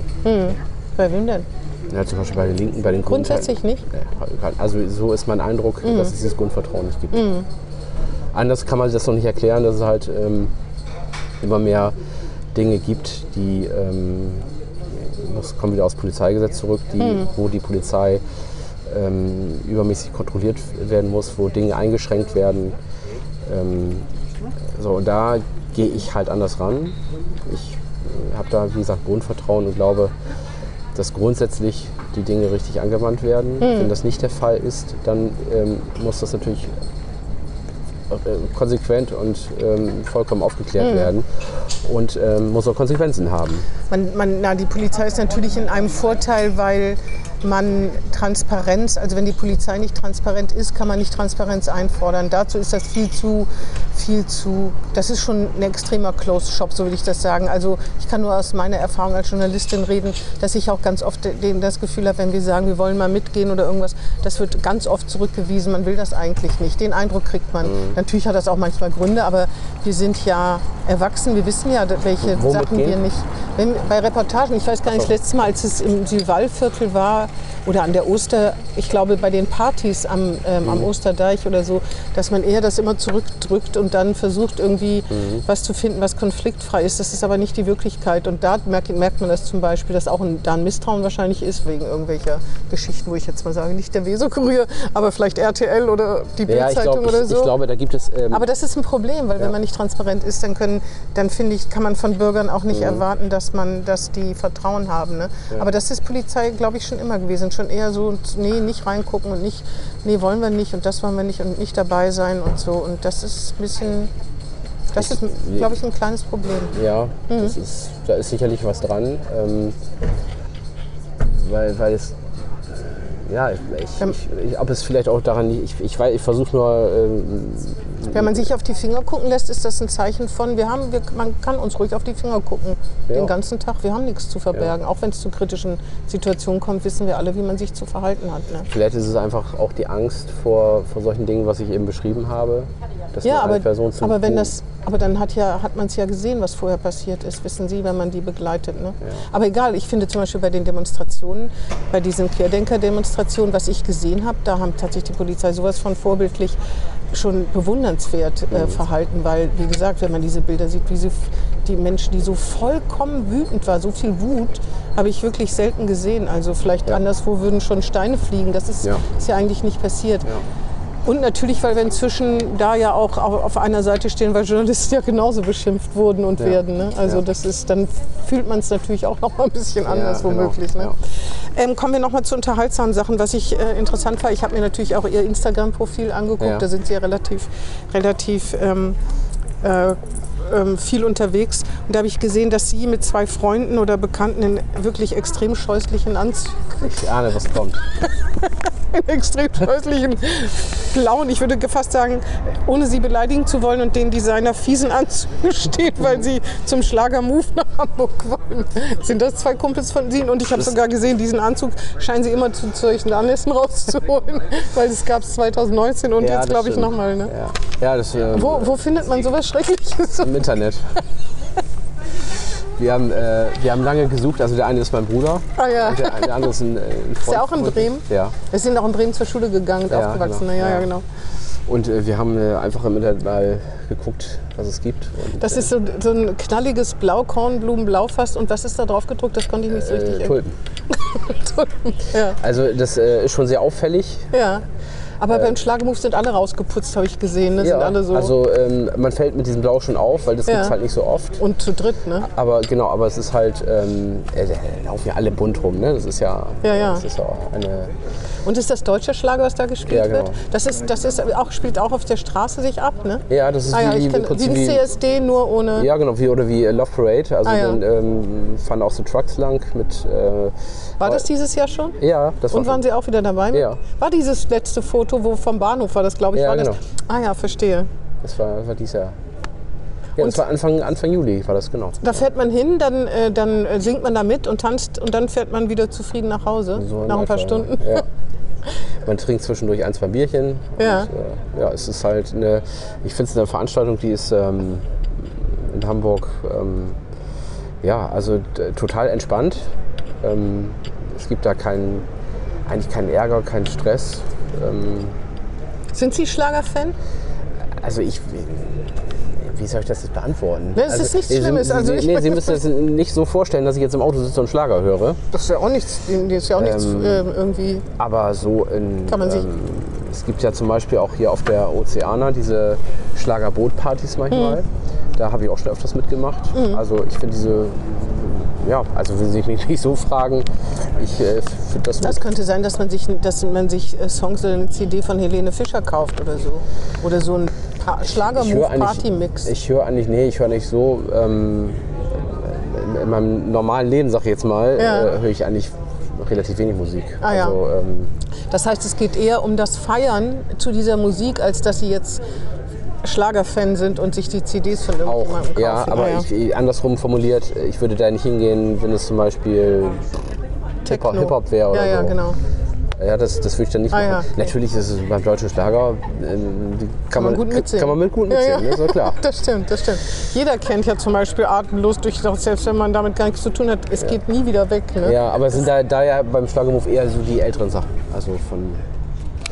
Bei wem denn? Ja, zum Beispiel bei den Linken, bei den Grünen. Grundsätzlich nicht? Nee, Also so ist mein Eindruck, Mhm. dass es dieses Grundvertrauen nicht gibt. Anders kann man sich das noch nicht erklären, dass es halt ähm, immer mehr Dinge gibt, die, ähm, das kommt wieder aus Polizeigesetz zurück, die, Mhm. wo die Polizei ähm, übermäßig kontrolliert werden muss, wo Dinge eingeschränkt werden. Ähm, so, und da gehe ich halt anders ran. Ich habe da, wie gesagt, Grundvertrauen und glaube, dass grundsätzlich die Dinge richtig angewandt werden. Wenn das nicht der Fall ist, dann ähm, muss das natürlich äh, konsequent und ähm, vollkommen aufgeklärt werden und ähm, muss auch Konsequenzen haben. Man, man, na, die Polizei ist natürlich in einem Vorteil, weil man Transparenz, also wenn die Polizei nicht transparent ist, kann man nicht Transparenz einfordern. Dazu ist das viel zu, viel zu, das ist schon ein extremer Closed Shop, so will ich das sagen. Also ich kann nur aus meiner Erfahrung als Journalistin reden, dass ich auch ganz oft das Gefühl habe, wenn wir sagen, wir wollen mal mitgehen oder irgendwas, das wird ganz oft zurückgewiesen, man will das eigentlich nicht. Den Eindruck kriegt man. Natürlich hat das auch manchmal Gründe, aber wir sind ja erwachsen, wir wissen ja, welche Wo Sachen mitgehen? wir nicht. Wenn, bei Reportagen, ich weiß gar nicht, Ach so. letztes Mal, als es im Südwallviertel war oder an der Oster, ich glaube bei den Partys am, ähm, Mhm. am Osterdeich oder so, dass man eher das immer zurückdrückt und dann versucht irgendwie Mhm. was zu finden, was konfliktfrei ist. Das ist aber nicht die Wirklichkeit. Und da merkt, merkt man das zum Beispiel, dass auch ein, da ein Misstrauen wahrscheinlich ist wegen irgendwelcher Geschichten, wo ich jetzt mal sage, nicht der Weser-Kurier, aber vielleicht RTL oder die Ja, Bild-Zeitung oder so. ich glaube, da gibt es. Ähm, Aber das ist ein Problem, weil wenn man nicht transparent ist, dann können, dann finde ich, kann man von Bürgern auch Mhm. nicht erwarten, dass man, dass die Vertrauen haben. Ne? Aber das ist Polizei, glaube ich, schon immer gewesen. Schon eher so, nee, nicht reingucken und nicht, nee, wollen wir nicht und das wollen wir nicht und nicht dabei sein und so. Und das ist ein bisschen, das ist, glaube ich, ein kleines Problem. Ja, Mhm. das ist, da ist sicherlich was dran. Ähm, weil, weil es. Ja, ich, ich, ich, ob es vielleicht auch daran liegt, ich, ich, ich versuche nur. Ähm, Wenn man sich auf die Finger gucken lässt, ist das ein Zeichen von, wir haben, wir, man kann uns ruhig auf die Finger gucken Ja. den ganzen Tag. Wir haben nichts zu verbergen. Auch wenn es zu kritischen Situationen kommt, wissen wir alle, wie man sich zu verhalten hat. Ne? vielleicht ist es einfach auch die Angst vor, vor solchen Dingen, was ich eben beschrieben habe. Dass Ja, aber, aber wenn das, aber dann hat ja, hat man es ja gesehen, was vorher passiert ist, wissen Sie, wenn man die begleitet. Ne? Aber egal, ich finde zum Beispiel bei den Demonstrationen, bei diesen Querdenker-Demonstrationen, was ich gesehen habe, da haben tatsächlich die Polizei sowas von vorbildlich schon bewundernswert äh, verhalten, weil, wie gesagt, wenn man diese Bilder sieht, wie sie, die Menschen, die so vollkommen wütend war, so viel Wut, habe ich wirklich selten gesehen. Also vielleicht Ja. anderswo würden schon Steine fliegen, das ist Ja. ist ja eigentlich nicht passiert. Und natürlich, weil wir inzwischen da ja auch au- auf einer Seite stehen, weil Journalisten ja genauso beschimpft wurden und Ja. werden. Ne? Also Ja. das ist, dann fühlt man es natürlich auch noch mal ein bisschen anders genau. womöglich. Ne? Ja. Ähm, kommen wir noch mal zu unterhaltsamen Sachen, was ich äh, interessant war. Ich habe mir natürlich auch Ihr Instagram-Profil angeguckt. Ja. Da sind Sie ja relativ, relativ ähm, äh, ähm, viel unterwegs. Und da habe ich gesehen, dass Sie mit zwei Freunden oder Bekannten in wirklich extrem scheußlichen Anzügen Ich ahne, was kommt. in extrem scheußlichen blauen, ich würde fast sagen, ohne sie beleidigen zu wollen und den Designer fiesen Anzügen steht, weil sie zum Schlager-Move nach Hamburg wollen. Sind das zwei Kumpels von Ihnen? Und ich habe sogar gesehen, diesen Anzug scheinen sie immer zu solchen Anlässen rauszuholen, weil das gab es 2019 und Ja, jetzt glaube ich nochmal. Ne? Ja, ja das äh, Wo, wo findet man sowas Schreckliches? Internet. Wir haben, äh, wir haben lange gesucht, also der eine ist mein Bruder, Ah ja. und der, der andere ist ein, äh, ein Freund. Ist der auch in. Bremen? Ja. Wir sind auch in Bremen zur Schule gegangen und Ja, aufgewachsen. genau. Ja, ja, Ja. genau. Und äh, wir haben äh, einfach im Internet mal geguckt, was es gibt. Und, Das ist so, so ein knalliges Blau, Kornblumenblau fast. Und was ist da drauf gedruckt? Das konnte ich nicht so richtig äh, Tulpen. Ja. Also das äh, ist schon sehr auffällig. Ja. Aber beim Schlagemove sind alle rausgeputzt, habe ich gesehen. Ne? Sind alle so. Also ähm, man fällt mit diesem Blau schon auf, weil das Ja. gibt es halt nicht so oft. und zu dritt, ne? Aber genau, aber es ist halt, ähm, äh, laufen ja alle bunt rum, ne? Das ist ja, Ja, ja. Das ist ja auch eine, Und ist das deutsche Schlager, was da gespielt Ja, genau. wird? Das ist, das ist auch, spielt auch auf der Straße sich ab, ne? ja, das ist Ah ja, wie, kenn, wie wie, CSD, nur ohne. ja genau, wie, oder wie äh, Love Parade. Also Ah, ja. dann ähm, fahren auch so Trucks lang mit, äh, War das dieses Jahr schon? ja, das war Und waren schon- Sie auch wieder dabei? Ja. War dieses letzte Foto, wo vom Bahnhof war das, glaube ich, Ja, war das? genau. Ah ja, verstehe. das war, war dieses Jahr. Ja, das Und- war Anfang, Anfang Juli, war das genau. Da fährt man hin, dann, äh, dann äh, singt man da mit und tanzt und dann fährt man wieder zufrieden nach Hause, So nach ein paar Stunden. Ja. Man trinkt zwischendurch ein, zwei Bierchen. Ja. Und, äh, ja, es ist halt eine, ich finde es eine Veranstaltung, die ist ähm, in Hamburg, ähm, ja, also total entspannt. Ähm, es gibt da keinen, eigentlich keinen Ärger, keinen Stress. Ähm, Sind Sie Schlagerfan? also ich, wie soll ich das jetzt beantworten? Ne, es also, ist nichts Sie- Schlimmes, Sie, also ich- nee, Sie müssen es nicht so vorstellen, dass ich jetzt im Auto sitze und Schlager höre. Das ist ja auch nichts, das ist ja auch nichts Ähm, äh, irgendwie. Aber so in. Kann man sich- ähm, es gibt ja zum Beispiel auch hier auf der Ozeana diese Schlagerbootpartys manchmal. Hm. Da habe ich auch schon öfters mitgemacht. Also ich finde diese. Ja, also wenn Sie mich nicht so fragen, ich äh, finde das, Das könnte sein, dass man sich, dass man sich äh, Songs oder eine CD von Helene Fischer kauft oder so. Oder so ein pa ich höre eigentlich, Schlager-Move-Party-Mix. ich höre eigentlich, nee, ich höre nicht so, ähm, in, in meinem normalen Leben, sag ich jetzt mal, Ja. äh, höre ich eigentlich relativ wenig Musik. Ah, ja. also, ähm, Das heißt, es geht eher um das Feiern zu dieser Musik, als dass Sie jetzt Schlagerfan sind und sich die CDs von Auch, irgendjemandem kaufen. ja, aber Ah, Ich, andersrum formuliert, ich würde da nicht hingehen, wenn es zum Beispiel Hip-Hop. Hip wäre oder Ja, ja, so. genau. Ja, das, das würde ich dann nicht Ah, machen. ja, okay. Natürlich ist es beim deutschen Schlager, ähm, die kann, man gut. Kann man mit gut Ja, mitsingen, ja. ne? doch klar. Das stimmt, das stimmt. Jeder kennt ja zum Beispiel Atemlos durch, selbst wenn man damit gar nichts zu tun hat, es geht nie wieder weg. Ne? Ja, aber es sind da, da ja beim Schlagermove eher so die älteren Sachen. Also von,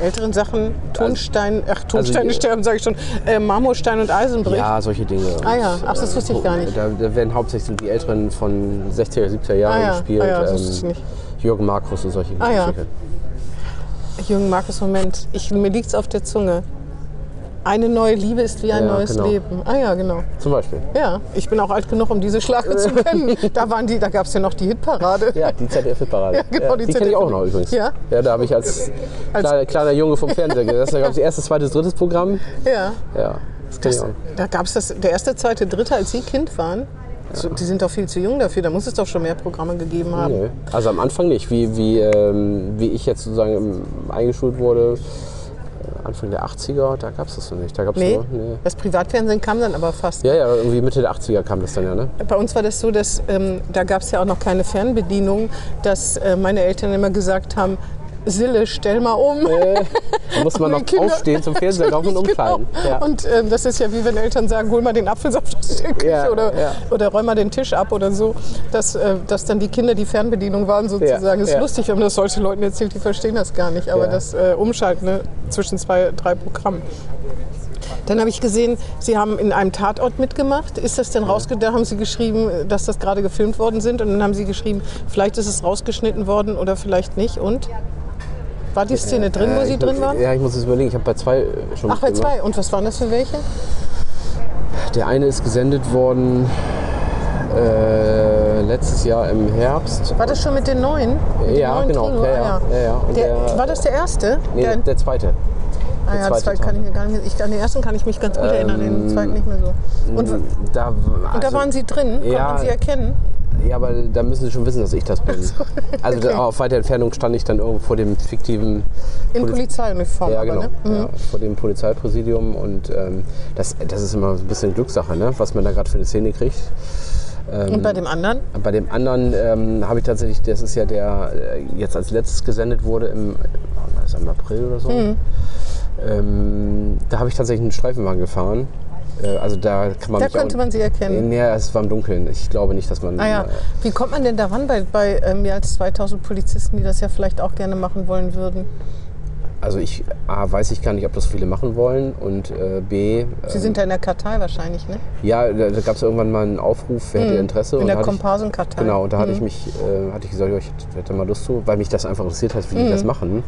Älteren Sachen, Tonstein, ach Tonsteine Also sterben, sage ich schon, äh, Marmorstein und Eisenbrich. ja, solche Dinge. Ah ja, ach, das wusste ich gar nicht. Da, da werden hauptsächlich die Älteren von 60er, 70er Jahren Ah ja, gespielt. ah ja, das ähm, wusste ich nicht. Jürgen Markus und solche Ah ja. Geschichten. Jürgen Markus, Moment, ich, mir liegt's auf der Zunge. Eine neue Liebe ist wie ein Ja, neues genau. Leben. Ah ja, genau. Zum Beispiel. Ja, ich bin auch alt genug, um diese Schlager zu kennen. Da, waren die, da gab es ja noch die Hitparade. Ja, die ZDF-Parade. Ja, genau, die die kenne ich auch noch übrigens. Ja? Ja, da habe ich als, Als- kleiner, kleiner Junge vom Fernseher gesessen. Da gab es erstes, zweites, drittes Programm. Ja. Ja, das Das, da gab es das, der erste, zweite, dritte, als Sie Kind waren. So, die sind doch viel zu jung dafür. Da muss es doch schon mehr Programme gegeben haben. Nö. Also am Anfang nicht. Wie, wie, ähm, wie ich jetzt sozusagen ähm, eingeschult wurde, Anfang der 80er, da gab es das noch nicht. Da gab's Nee, nur, nee. das Privatfernsehen kam dann aber fast. Ja, ja, irgendwie Mitte der 80er kam das dann ja, ne? Bei uns war das so, dass ähm, da gab es ja auch noch keine Fernbedienung, dass äh, meine Eltern immer gesagt haben, Sille, stell mal um. Da muss man noch Kinder- aufstehen zum Fernseher laufen und Genau. umfallen. Ja. Und ähm, das ist ja wie wenn Eltern sagen, hol mal den Apfelsaft aus der Küche Ja, oder, ja. oder räum mal den Tisch ab oder so. Dass, äh, dass dann die Kinder die Fernbedienung waren sozusagen. Ja, ist lustig, wenn man das solchen Leuten erzählt, die verstehen das gar nicht. Aber das äh, Umschalten ne, zwischen zwei, drei Programmen. Dann habe ich gesehen, Sie haben in einem Tatort mitgemacht. Ist das denn rausge... Da haben Sie geschrieben, dass das gerade gefilmt worden sind. Und dann haben Sie geschrieben, vielleicht ist es rausgeschnitten worden oder vielleicht nicht. Und? War die Szene drin, wo Äh, Sie drin muss- waren? Ja, ich muss es überlegen. Ich habe bei zwei schon Ach, bei zwei. Und was waren das für welche? Der eine ist gesendet worden äh, letztes Jahr im Herbst. War das schon mit den neuen? Mit Ja, neuen genau. Ja, Ah, ja, ja, ja. Der, der- war das der erste? Nee, der, der, zweite. Ah, ja, zweite zweite kann ich mir gar nicht. Ich, an den ersten kann ich mich ganz gut erinnern, an den zweiten nicht mehr so. Und, und Da, da also- waren Sie drin? Ja. man Sie erkennen? Ja, aber da müssen Sie schon wissen, dass ich das bin. Also da, auf weiter Entfernung stand ich dann irgendwo vor dem fiktiven In Poli- Polizeiuniform ja, aber, genau. ne? Mhm. Ja, vor dem Polizeipräsidium und ähm, das, das ist immer so ein bisschen Glückssache, ne? was man da gerade für eine Szene kriegt. Und bei dem anderen? Bei dem anderen ähm, habe ich tatsächlich, das ist ja der äh, jetzt als letztes gesendet wurde im, das, im April oder so. Mhm. Ähm, da habe ich tatsächlich einen Streifenwagen gefahren. Äh, also da kann man Da könnte man Sie erkennen. Nee, es war im Dunkeln. Ich glaube nicht, dass man. Ah ja. äh, Wie kommt man denn daran bei, bei äh, mehr als 2000 Polizisten, die das ja vielleicht auch gerne machen wollen würden? Also ich A, weiß ich gar nicht, ob das viele machen wollen und äh, B, Sie ähm, sind ja in der Kartei wahrscheinlich, ne? ja, da, da gab es irgendwann mal einen Aufruf, wer hätte Interesse. Mhm. In und der hatte Komparsenkartei. Genau, und da hatte Mhm. ich mich, äh, hatte ich gesagt, ich hätte mal Lust zu, weil mich das einfach interessiert hat, wie Mhm. die das machen.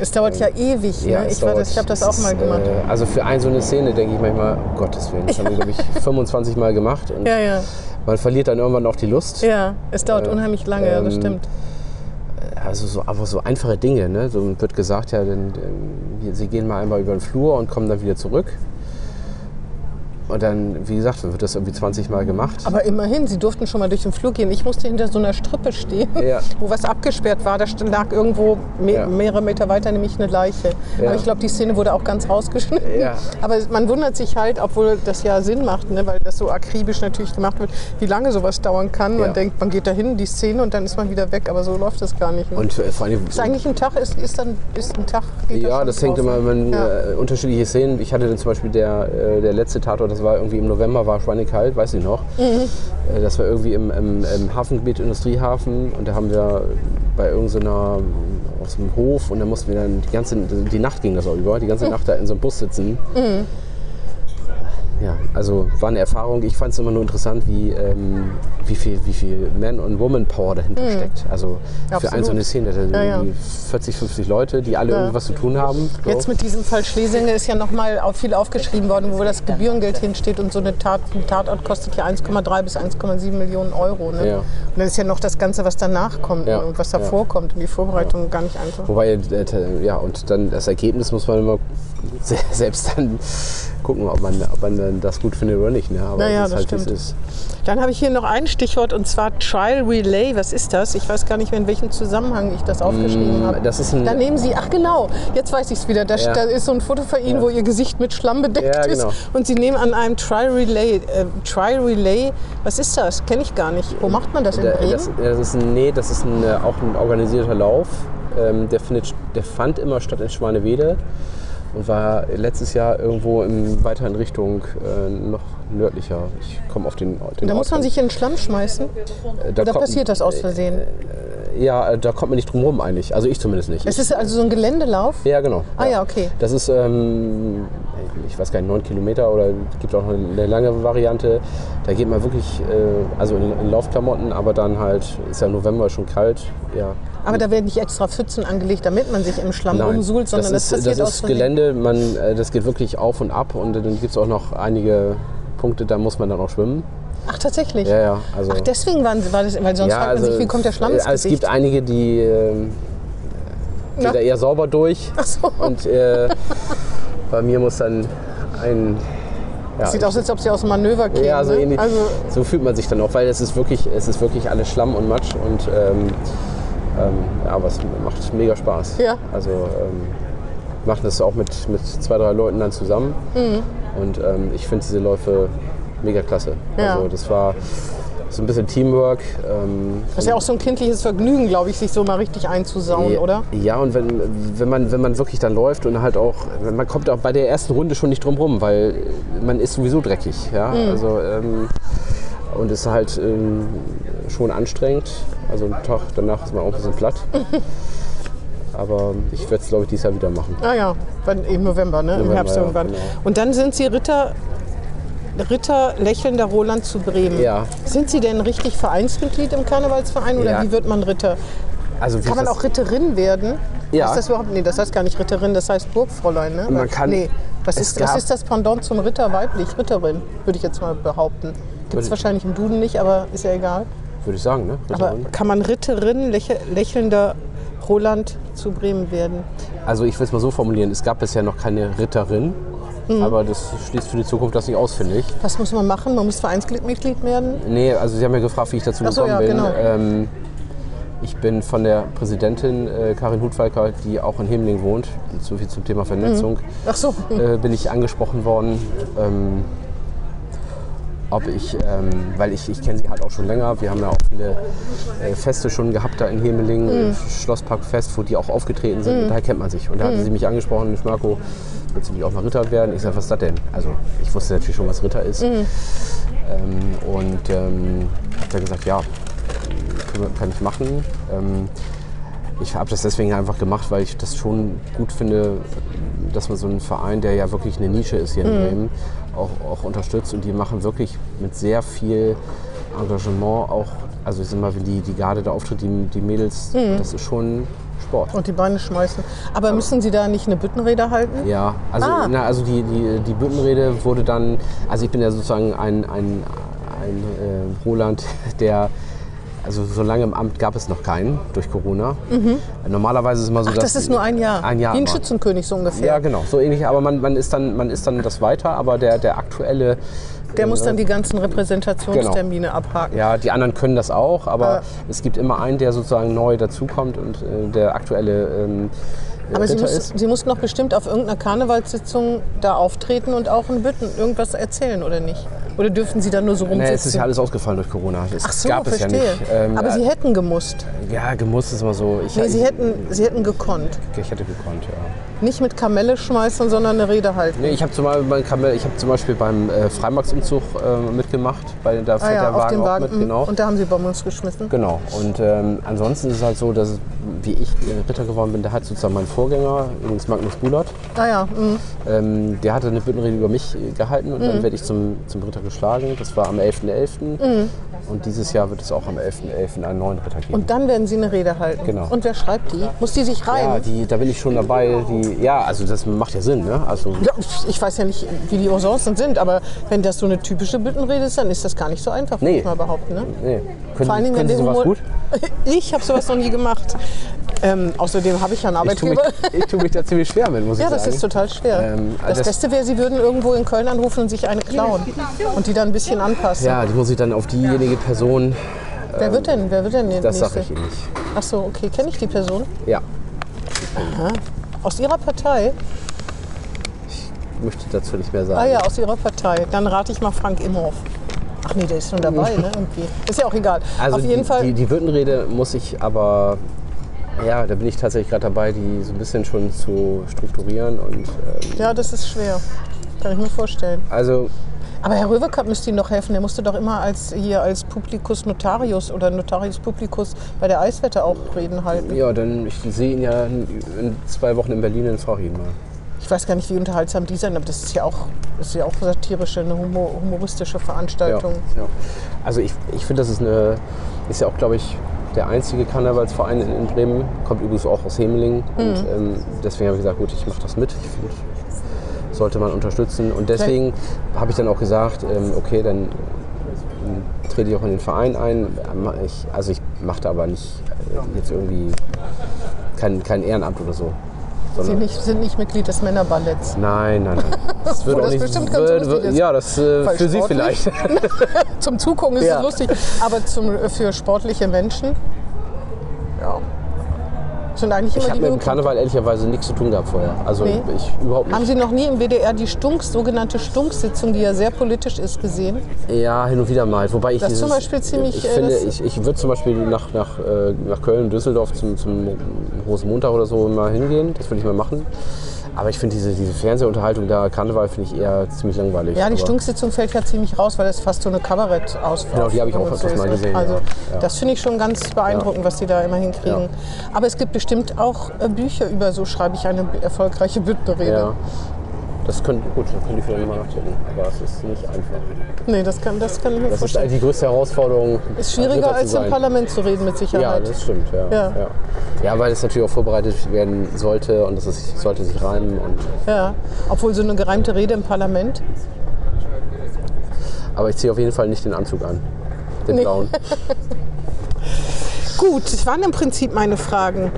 Es dauert ja ewig, ne? Ich, war dauert- das- ich habe das auch mal gemacht. Äh, also für eine so eine Szene denke ich manchmal, um Gottes Willen, das haben wir, glaube ich, 25 Mal gemacht. Und Ja, ja. Man verliert dann irgendwann auch die Lust. Ja, es dauert Äh, unheimlich lange, ja, das ähm, stimmt. Also so, einfach so einfache Dinge. Ne? So wird gesagt, ja, denn, ähm, sie gehen mal einmal über den Flur und kommen dann wieder zurück. Und dann, wie gesagt, wird das irgendwie 20 Mal gemacht. Aber immerhin, Sie durften schon mal durch den Flur gehen. Ich musste hinter so einer Strippe stehen, Ja. wo was abgesperrt war. Da lag irgendwo me Ja. mehrere Meter weiter nämlich eine Leiche. Ja. Aber ich glaube, die Szene wurde auch ganz rausgeschnitten. Aber man wundert sich halt, obwohl das ja Sinn macht, ne, weil das so akribisch natürlich gemacht wird, wie lange sowas dauern kann. Man denkt, man geht dahin, die Szene und dann ist man wieder weg. Aber so läuft das gar nicht. Ne? Und äh, vor allem, ist eigentlich ein Tag, ist, ist dann ist ein Tag. Ja, schon das hängt drauf, immer, wenn äh, unterschiedliche Szenen. Ich hatte dann zum Beispiel der, äh, der letzte Tatort, das war irgendwie im November, war schweinekalt, weiß ich noch. Mhm. Äh, das war irgendwie im, im, im Hafengebiet, Industriehafen. Und da haben wir bei irgendeiner aus dem Hof und da mussten wir dann die ganze, die Nacht ging das auch über, die Mhm. ganze Nacht da in so einem Bus sitzen. Ja, also war eine Erfahrung. Ich fand es immer nur interessant, wie, ähm, wie viel, wie viel Man- und Woman-Power dahinter steckt. Also für Mhm. Absolut. ein so eine Szene, da sind Ja, ja. irgendwie 40, 50 Leute, die alle Ja. irgendwas zu tun haben. So. Jetzt mit diesem Fall Schlesinger ist ja nochmal viel aufgeschrieben worden, wo das Gebührengeld hinsteht und so eine Tat, ein Tatort kostet ja 1,3 bis 1,7 Millionen Euro. Ne? Ja. Und dann ist ja noch das Ganze, was danach kommt Ja. und was Ja. davor kommt und die Vorbereitung gar nicht einfach. Wobei, äh, ja, und dann das Ergebnis muss man immer se- selbst dann gucken, ob man, ob man dann das gut findet oder nicht. Ne? Aber Ja, ja, es ist das halt, stimmt. Dann habe ich hier noch ein Stichwort und zwar Trial Relay. Was ist das? Ich weiß gar nicht mehr, in welchem Zusammenhang ich das aufgeschrieben habe. Mm, das ist ein- da nehmen Sie, ach genau, jetzt weiß ich es wieder. Da, Ja. da ist so ein Foto von Ihnen, wo Ihr Gesicht mit Schlamm bedeckt Ja, genau. ist. Und Sie nehmen an einem Trial Relay. Äh, Trial Relay, was ist das? Kenne ich gar nicht. Wo macht man das? In Bremen? Das, ja, das ist ein, nee, das ist ein, äh, auch ein organisierter Lauf. Ähm, der, findet, der fand immer statt in Schwanewede und war letztes Jahr irgendwo in, weiter in Richtung äh, noch nördlicher. Ich komme auf den, den Da Ort muss man an. sich in den Schlamm schmeißen? Äh, da Oder kommt- passiert das aus Versehen? Ja, äh, da kommt man nicht drum rum eigentlich. Also ich zumindest nicht. Es ist also so ein Geländelauf? Ja, genau. Ah ja, okay. Das ist, ähm, ich weiß gar nicht, neun Kilometer oder es gibt auch noch eine lange Variante. Da geht man wirklich, äh, also in, in Laufklamotten, aber dann halt, ist ja November schon kalt. Ja. Aber da werden nicht extra Pfützen angelegt, damit man sich im Schlamm rumsuhlt, sondern das, das ist, passiert das aus ist Versehen. Gelände, man, äh, das geht wirklich auf und ab und dann gibt es auch noch einige Punkte, da muss man dann auch schwimmen. Ach, tatsächlich? Ja, ja. Also, Ach, deswegen waren, war das, weil sonst ja, fragt man also, sich, wie kommt der Schlamm ins äh, Es Gesicht? gibt einige, die Na? geht da eher sauber durch. Ach so. Und äh, bei mir muss dann ein. Ja, Sieht aus, als ob Sie aus dem Manöver kämen. ja, so ne? ähnlich. Also, so fühlt man sich dann auch, weil es ist wirklich, es ist wirklich alles Schlamm und Matsch und ähm, ähm, ja, aber es macht mega Spaß. Ja. Also ähm, wir machen das auch mit, mit zwei, drei Leuten dann zusammen Mhm. und ähm, ich finde diese Läufe mega klasse. Ja. Also das war so ein bisschen Teamwork. Ähm, das ist ja auch so ein kindliches Vergnügen, glaube ich, sich so mal richtig einzusauen, ja, oder? Ja, und wenn, wenn, man, wenn man wirklich dann läuft und halt auch, man kommt auch bei der ersten Runde schon nicht drum rum, weil man ist sowieso dreckig. Ja? Mhm. Also, ähm, und ist halt ähm, schon anstrengend. Also einen Tag danach ist man auch ein bisschen platt. Aber ich werde es, glaube ich, dieses Jahr wieder machen. Ah ja, wenn, im November, ne? Im November, Herbst ja, irgendwann. genau. Und dann sind Sie Ritter, Ritter lächelnder Roland zu Bremen. Ja. Sind Sie denn richtig Vereinsmitglied im Karnevalsverein oder Ja. wie wird man Ritter? Also, Kann man auch Ritterin werden? Ja. Ist das überhaupt? Nee, das heißt gar nicht Ritterin, das heißt Burgfräulein, ne? Man kann- nee. Was ist, was ist das Pendant zum Ritter weiblich? Ritterin, würde ich jetzt mal behaupten. Gibt es wahrscheinlich im Duden nicht, aber ist ja egal. Würde ich sagen, ne? Aber kann man Ritterin, läche, lächelnder Roland zu Bremen werden? Also ich will es mal so formulieren, es gab bisher noch keine Ritterin, Mhm. aber das schließt für die Zukunft das nicht aus, finde ich. Was muss man machen? Man muss Vereinsmitglied werden? Nee, also Sie haben ja gefragt, wie ich dazu so, gekommen ja, bin. genau. Ähm, ich bin von der Präsidentin äh, Karin Hutwalker, die auch in Hemling wohnt, so viel zum Thema Vernetzung, Ach so. äh, bin ich angesprochen worden, ähm, ob ich, ähm, weil ich, ich kenne sie halt auch schon länger, wir haben ja auch viele äh, Feste schon gehabt da in Hemeling, Mhm. Schlossparkfest, wo die auch aufgetreten sind und daher kennt man sich. Und da hatte Mhm. sie mich angesprochen, Mensch Marco, willst du nicht auch mal Ritter werden? Ich sage, was ist das denn? Also ich wusste natürlich schon, was Ritter ist. Mhm. Ähm, und ähm, habe dann gesagt, ja, kann- kann ich machen. Ähm, ich habe das deswegen einfach gemacht, weil ich das schon gut finde, dass man so einen Verein, der ja wirklich eine Nische ist hier in Bremen, auch, auch unterstützt. Und die machen wirklich mit sehr viel Engagement auch, also ich sag mal, wenn die, die Garde da auftritt, die, die Mädels, das ist schon Sport. Und die Beine schmeißen. Aber müssen Sie da nicht eine Büttenrede halten? Ja, also, Ah. na, also die, die, die Büttenrede wurde dann, also ich bin ja sozusagen ein, ein, ein äh, Roland, der, also so lange im Amt gab es noch keinen durch Corona. Normalerweise ist es immer so, Mhm. Ach, dass... das ist nur ein Jahr. Ein Jahr Wie ein. Schützenkönig so ungefähr. Ja, genau, so ähnlich, aber man, man, ist dann, man ist dann das weiter, aber der, der aktuelle... Der muss äh, dann die ganzen Repräsentationstermine Genau. abhaken. Ja, die anderen können das auch, aber Ja. es gibt immer einen, der sozusagen neu dazukommt und äh, der aktuelle ähm, Aber Sie, muss. Sie mussten doch bestimmt auf irgendeiner Karnevalssitzung da auftreten und auch in Bütten irgendwas erzählen, oder nicht? Oder dürfen Sie da nur so Nee, rumsitzen? es ist ja alles ausgefallen durch Corona. Das Ach so, gab es verstehe. ja nicht. Ähm, Aber Sie hätten gemusst. Ja, gemusst ist immer so. Ich, Nee, Sie ich, hätten, Sie hätten gekonnt. ich hätte gekonnt, ja. Nicht mit Kamelle schmeißen, sondern eine Rede halten. Nee, ich habe zum, Beispiel beim Kamel- ich hab zum Beispiel beim äh, Freimarktsumzug äh, mitgemacht, bei da ah fährt ja, der Wagen auch Wagen. mit, mhm. genau. Und da haben Sie Bonbons geschmissen. Genau. Und ähm, ansonsten ist es halt so, dass wie ich äh, Ritter geworden bin, der hat sozusagen mein Vorgänger, übrigens Magnus Bulert, Ah ja, mhm. ähm, der hatte eine Büttenrede über mich äh, gehalten und Mhm. dann werde ich zum, zum Ritter geschlagen. Das war am 11.11. Mhm. Und dieses Jahr wird es auch am 11.11. einen neuen Ritter geben. Und dann werden Sie eine Rede halten. Genau. Und wer schreibt die? Muss die sich ja, reimen? die, da bin ich schon dabei. Die, ja, also das macht ja Sinn. Ne? Also, Ja, ich weiß ja nicht, wie die Usancen sind, aber wenn das so eine typische Büttenrede ist, dann ist das gar nicht so einfach, würde Nee. ich mal behaupten. Ne? nee. Können, Vor allen Dingen, können Sie sowas Humor- gut? Ich habe sowas noch nie gemacht. Ähm, außerdem habe ich ja einen Ich tue mich, Arbeitgeber. ich tu mich da ziemlich schwer mit, muss Ja, ich sagen. das ist total schwer. Ähm, das, das- Beste wäre, Sie würden irgendwo in Köln anrufen und sich eine klauen und die dann ein bisschen anpassen. Ja, die muss ich dann auf diejenige Person, Wer wird denn? Wer wird denn das sage ich Ihnen nicht. Ach so, okay. Kenne ich die Person? Ja, Aus Ihrer Partei? ich möchte dazu nicht mehr sagen. Ah ja, aus Ihrer Partei. Dann rate ich mal Frank Imhoff. Ach nee, der ist schon dabei, ne? Irgendwie. Ist ja auch egal. Also Auf jeden die, Fall. Die, die Büttenrede muss ich aber, ja, da bin ich tatsächlich gerade dabei, die so ein bisschen schon zu strukturieren. Und ähm, ja, das ist schwer. Kann ich mir vorstellen. also Aber Herr Röwekamp müsste Ihnen doch helfen. Der musste doch immer als hier als Publicus Notarius oder Notarius Publicus bei der Eiswette auch Reden halten. ja, dann ich sehe ihn ja in, in zwei Wochen in Berlin, dann frage ich ihn mal. Ich weiß gar nicht, wie unterhaltsam die sind, aber das ist ja auch, das ist ja auch satirische, eine humor, humoristische Ja, Veranstaltung. ja. Also ich, ich finde, das ist eine, ist ja auch, glaube ich, der einzige Karnevalsverein in, in Bremen. Kommt übrigens auch aus Hemeling. Mhm. Und ähm, deswegen habe ich gesagt, gut, ich mache das mit. Ich finde, sollte man unterstützen. Und deswegen habe ich dann auch gesagt, ähm, okay, dann ähm, trete ich auch in den Verein ein. Ich, also ich mache da aber nicht äh, jetzt irgendwie kein, kein Ehrenamt oder so. Sie nicht, sind nicht Mitglied des Männerballetts. nein, nein, nein. Das würde Obwohl auch das nicht. bestimmt ganz lustig ist. ja, das äh, für Sie vielleicht. Zum Zugucken ist Ja. es lustig, aber zum, für sportliche Menschen, ja, sind eigentlich Ich immer habe die mit dem. Karneval ehrlicherweise nichts zu tun gehabt vorher. Also Nee. ich überhaupt nicht. Haben Sie noch nie im WDR die Stunks, sogenannte Stunksitzung, die ja sehr politisch ist, gesehen? Ja, hin und wieder mal. Wobei ich Das dieses, zum Beispiel ziemlich, Ich äh, finde, ich, ich würde zum Beispiel nach, nach, äh, nach Köln, Düsseldorf zum, zum Rosenmontag oder so mal hingehen. Das würde ich mal machen. Aber ich finde diese, diese Fernsehunterhaltung da, Karneval, finde ich eher ziemlich langweilig. Ja, die Stunksitzung fällt ja ziemlich raus, weil das fast so eine Kabarettausfahrt Genau, die habe ich auch öfters mal gesehen, Also ja. Das finde ich schon ganz beeindruckend, was die da immer hinkriegen. Aber es gibt bestimmt auch äh, Bücher über, so schreibe ich eine erfolgreiche Büttenrede. Ja. Das können, gut, das können die vielleicht mal nachdenken. Aber es ist nicht einfach. Nee, das kann, das kann ich mir Das ist vorstellen. eigentlich die größte Herausforderung. Ist schwieriger als im. Parlament zu reden, mit Ja, Sicherheit. das stimmt, ja. Ja. Ja. ja. weil es natürlich auch vorbereitet werden sollte und es ist, sollte sich reimen. Und, Ja, obwohl so eine gereimte Rede im Parlament. aber ich ziehe auf jeden Fall nicht den Anzug an. Den Nee. blauen. Gut, das waren im Prinzip meine Fragen.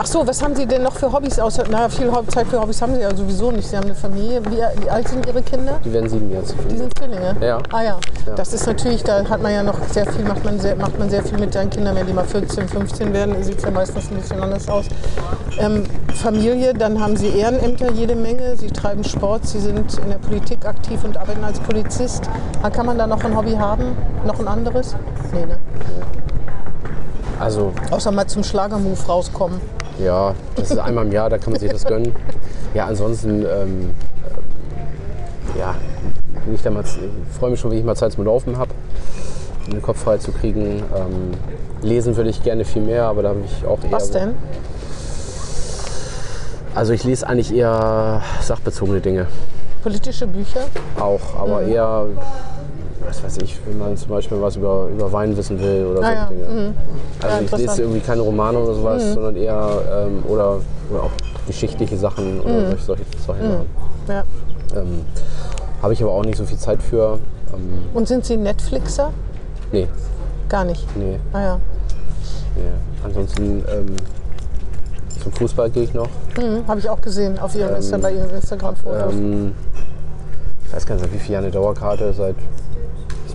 Ach so, was haben Sie denn noch für Hobbys außer? Na, viel Zeit für Hobbys haben Sie ja sowieso nicht. Sie haben eine Familie. Wie, wie alt sind Ihre Kinder? Die werden sieben jetzt. Die sind Zwillinge. Ja. Ah ja. Ja. Das ist natürlich, da hat man ja noch sehr viel, macht man sehr, macht man sehr viel mit seinen Kindern, wenn die mal 14, 15 werden, sieht es ja meistens ein bisschen anders aus. Ähm, Familie, dann haben Sie Ehrenämter jede Menge, Sie treiben Sport, Sie sind in der Politik aktiv und arbeiten als Polizist. Ah, Kann man da noch ein Hobby haben? Noch ein anderes? Nee, ne? Also, Außer mal zum Schlagermove rauskommen. Ja, das ist einmal im Jahr, da kann man sich das gönnen. Ja, ansonsten, ähm, ähm, ja, wenn ich, da mal, ich freue mich schon, wenn ich mal Zeit zum Laufen habe, um den Kopf frei zu kriegen. Ähm, lesen würde ich gerne viel mehr, aber da habe ich auch eher. Was denn? Also ich lese eigentlich eher sachbezogene Dinge Politische Bücher? auch, aber eher, was weiß ich, wenn man zum Beispiel was über, über Wein wissen will oder Ah solche ja, Dinge. mhm. Also ich. Mhm. lese irgendwie keine Romane oder sowas, sondern eher ähm, oder, oder auch geschichtliche Sachen oder solche, solche, solche Sachen. Ja. Ähm, Habe ich aber auch nicht so viel Zeit für. Ähm, Und sind Sie Netflixer? nee, Gar nicht. nee, Ah ja. nee. Ansonsten ähm, zum Fußball gehe ich noch. Mhm, Habe ich auch gesehen auf Ihrem Insta, bei Ihren Instagram-Fotos. Ähm, ich weiß gar nicht, seit wie viel Jahren eine Dauerkarte? Seit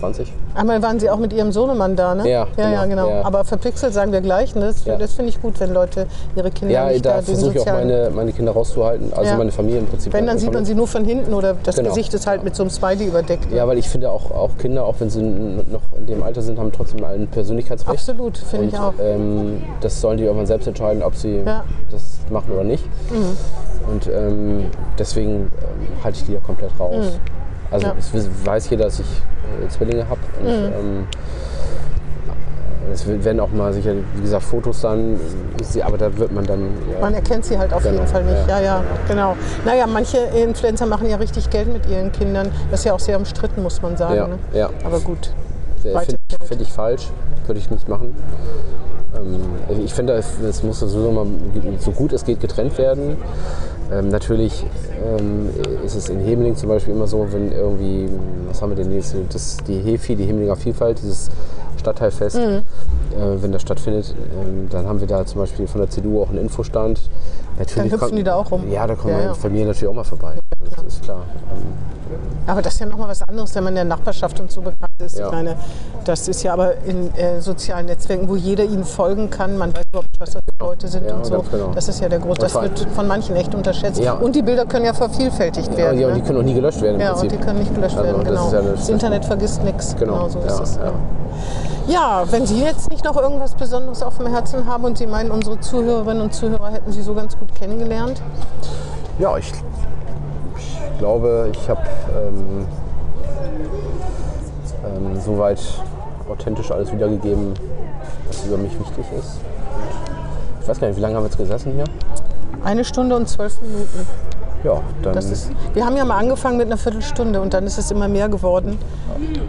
20? Einmal waren Sie auch mit Ihrem Sohnemann da, ne? Ja, ja, ja, genau, genau. ja. Aber verpixelt sagen wir gleich. Ne? Das, Ja. das finde ich gut, wenn Leute ihre Kinder Ja, nicht da den versuche ich auch meine, meine Kinder rauszuhalten, also Ja. meine Familie im Prinzip. wenn, dann sieht man sie nur von hinten oder das Genau. Gesicht ist halt mit so einem Smiley überdeckt. ne? Ja, weil ich finde auch, auch Kinder, auch wenn sie noch in dem Alter sind, haben trotzdem ein Persönlichkeitsrecht. Absolut, finde ich auch. Ähm, das sollen die irgendwann selbst entscheiden, ob sie Ja. Mhm. das machen oder nicht. Und ähm, deswegen ähm, halte ich die ja komplett raus. Also Mhm. Ja. Mhm. es weiß jeder, dass ich äh, Zwillinge habe. Und ähm, es werden auch mal sicher, wie gesagt, Fotos sehe, aber da wird man dann. Ja, Man erkennt sie halt auf Genau, jeden Fall nicht. Ja, ja, ja, genau. Naja, manche Influencer machen ja richtig Geld mit ihren Kindern. Das ist ja auch sehr umstritten, muss man sagen. Ja, ne? ja. Aber gut. Finde Weiter. ich, find ich falsch, würde ich nicht machen. Ähm, ich finde, es es muss sowieso mal so gut es geht getrennt werden. Ähm, natürlich ähm, ist es in Hemeling zum Beispiel immer so, wenn irgendwie, was haben wir denn jetzt, das, die HEFI, die Hemelinger Vielfalt, dieses Stadtteilfest, Mhm. äh, wenn das stattfindet, ähm, dann haben wir da zum Beispiel von der CDU auch einen Infostand. Natürlich hüpfen kommt- die da auch rum. Ja, da kommen Ja, ja. Familie natürlich auch mal vorbei. Das ist klar. Aber das ist ja nochmal was anderes, wenn man in der Nachbarschaft und so bekannt ist. Ja. Ich meine, das ist ja aber in äh, sozialen Netzwerken, wo jeder ihnen folgen kann. Man weiß überhaupt nicht, was das für Leute sind Ja, und so. ganz genau. Das ist ja der Groß. Das wird von manchen echt unterschätzt. Und die Bilder können ja vervielfältigt werden. ja, und die ne? können auch nie gelöscht werden im ja, und die können nicht gelöscht Also, werden, das genau. das- das Internet vergisst nichts. Genau, so ist es. ja. Wenn Sie jetzt nicht noch irgendwas Besonderes auf dem Herzen haben und Sie meinen, unsere Zuhörerinnen und Zuhörer hätten Sie so ganz gut kennengelernt. Ja, ich glaube, ich habe ähm, ähm, soweit authentisch alles wiedergegeben, was über mich wichtig ist. Ich weiß gar nicht, wie lange haben wir jetzt gesessen hier? Eine Stunde und zwölf Minuten. Ja, dann. Das ist, wir haben ja mal angefangen mit einer Viertelstunde und dann ist es immer mehr geworden.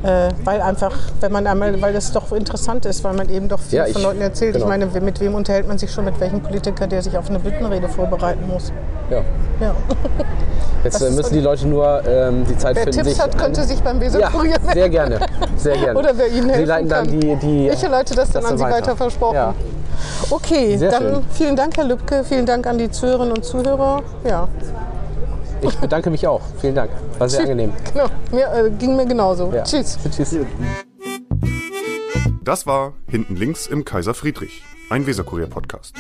Äh, weil einfach, wenn man einmal, weil das doch interessant ist, weil man eben doch viel Ja, von ich- Leuten erzählt. genau. Ich meine, mit wem unterhält man sich schon, mit welchem Politiker, der sich auf eine Büttenrede vorbereiten muss. ja. Ja. Jetzt Das äh, müssen die Leute nur ähm, die Zeit Wer finden, Tipps sich. hat, könnte sich beim ja, Weserkurier melden. sehr gerne. Sehr gerne. Oder wer Ihnen helfen Sie leiten dann kann. die. die Ich leite das dann an Sie weiter, versprochen. Ja. Okay, Sehr dann schön. vielen Dank, Herr Lübke. Vielen Dank an die Zuhörerinnen und Zuhörer. Ja, Ich bedanke mich auch. Vielen Dank. War sehr angenehm. genau. Mir, äh, ging mir genauso. Ja. Tschüss. Tschüss. Das war Hinten links im Kaiser Friedrich, ein Weserkurier-Podcast.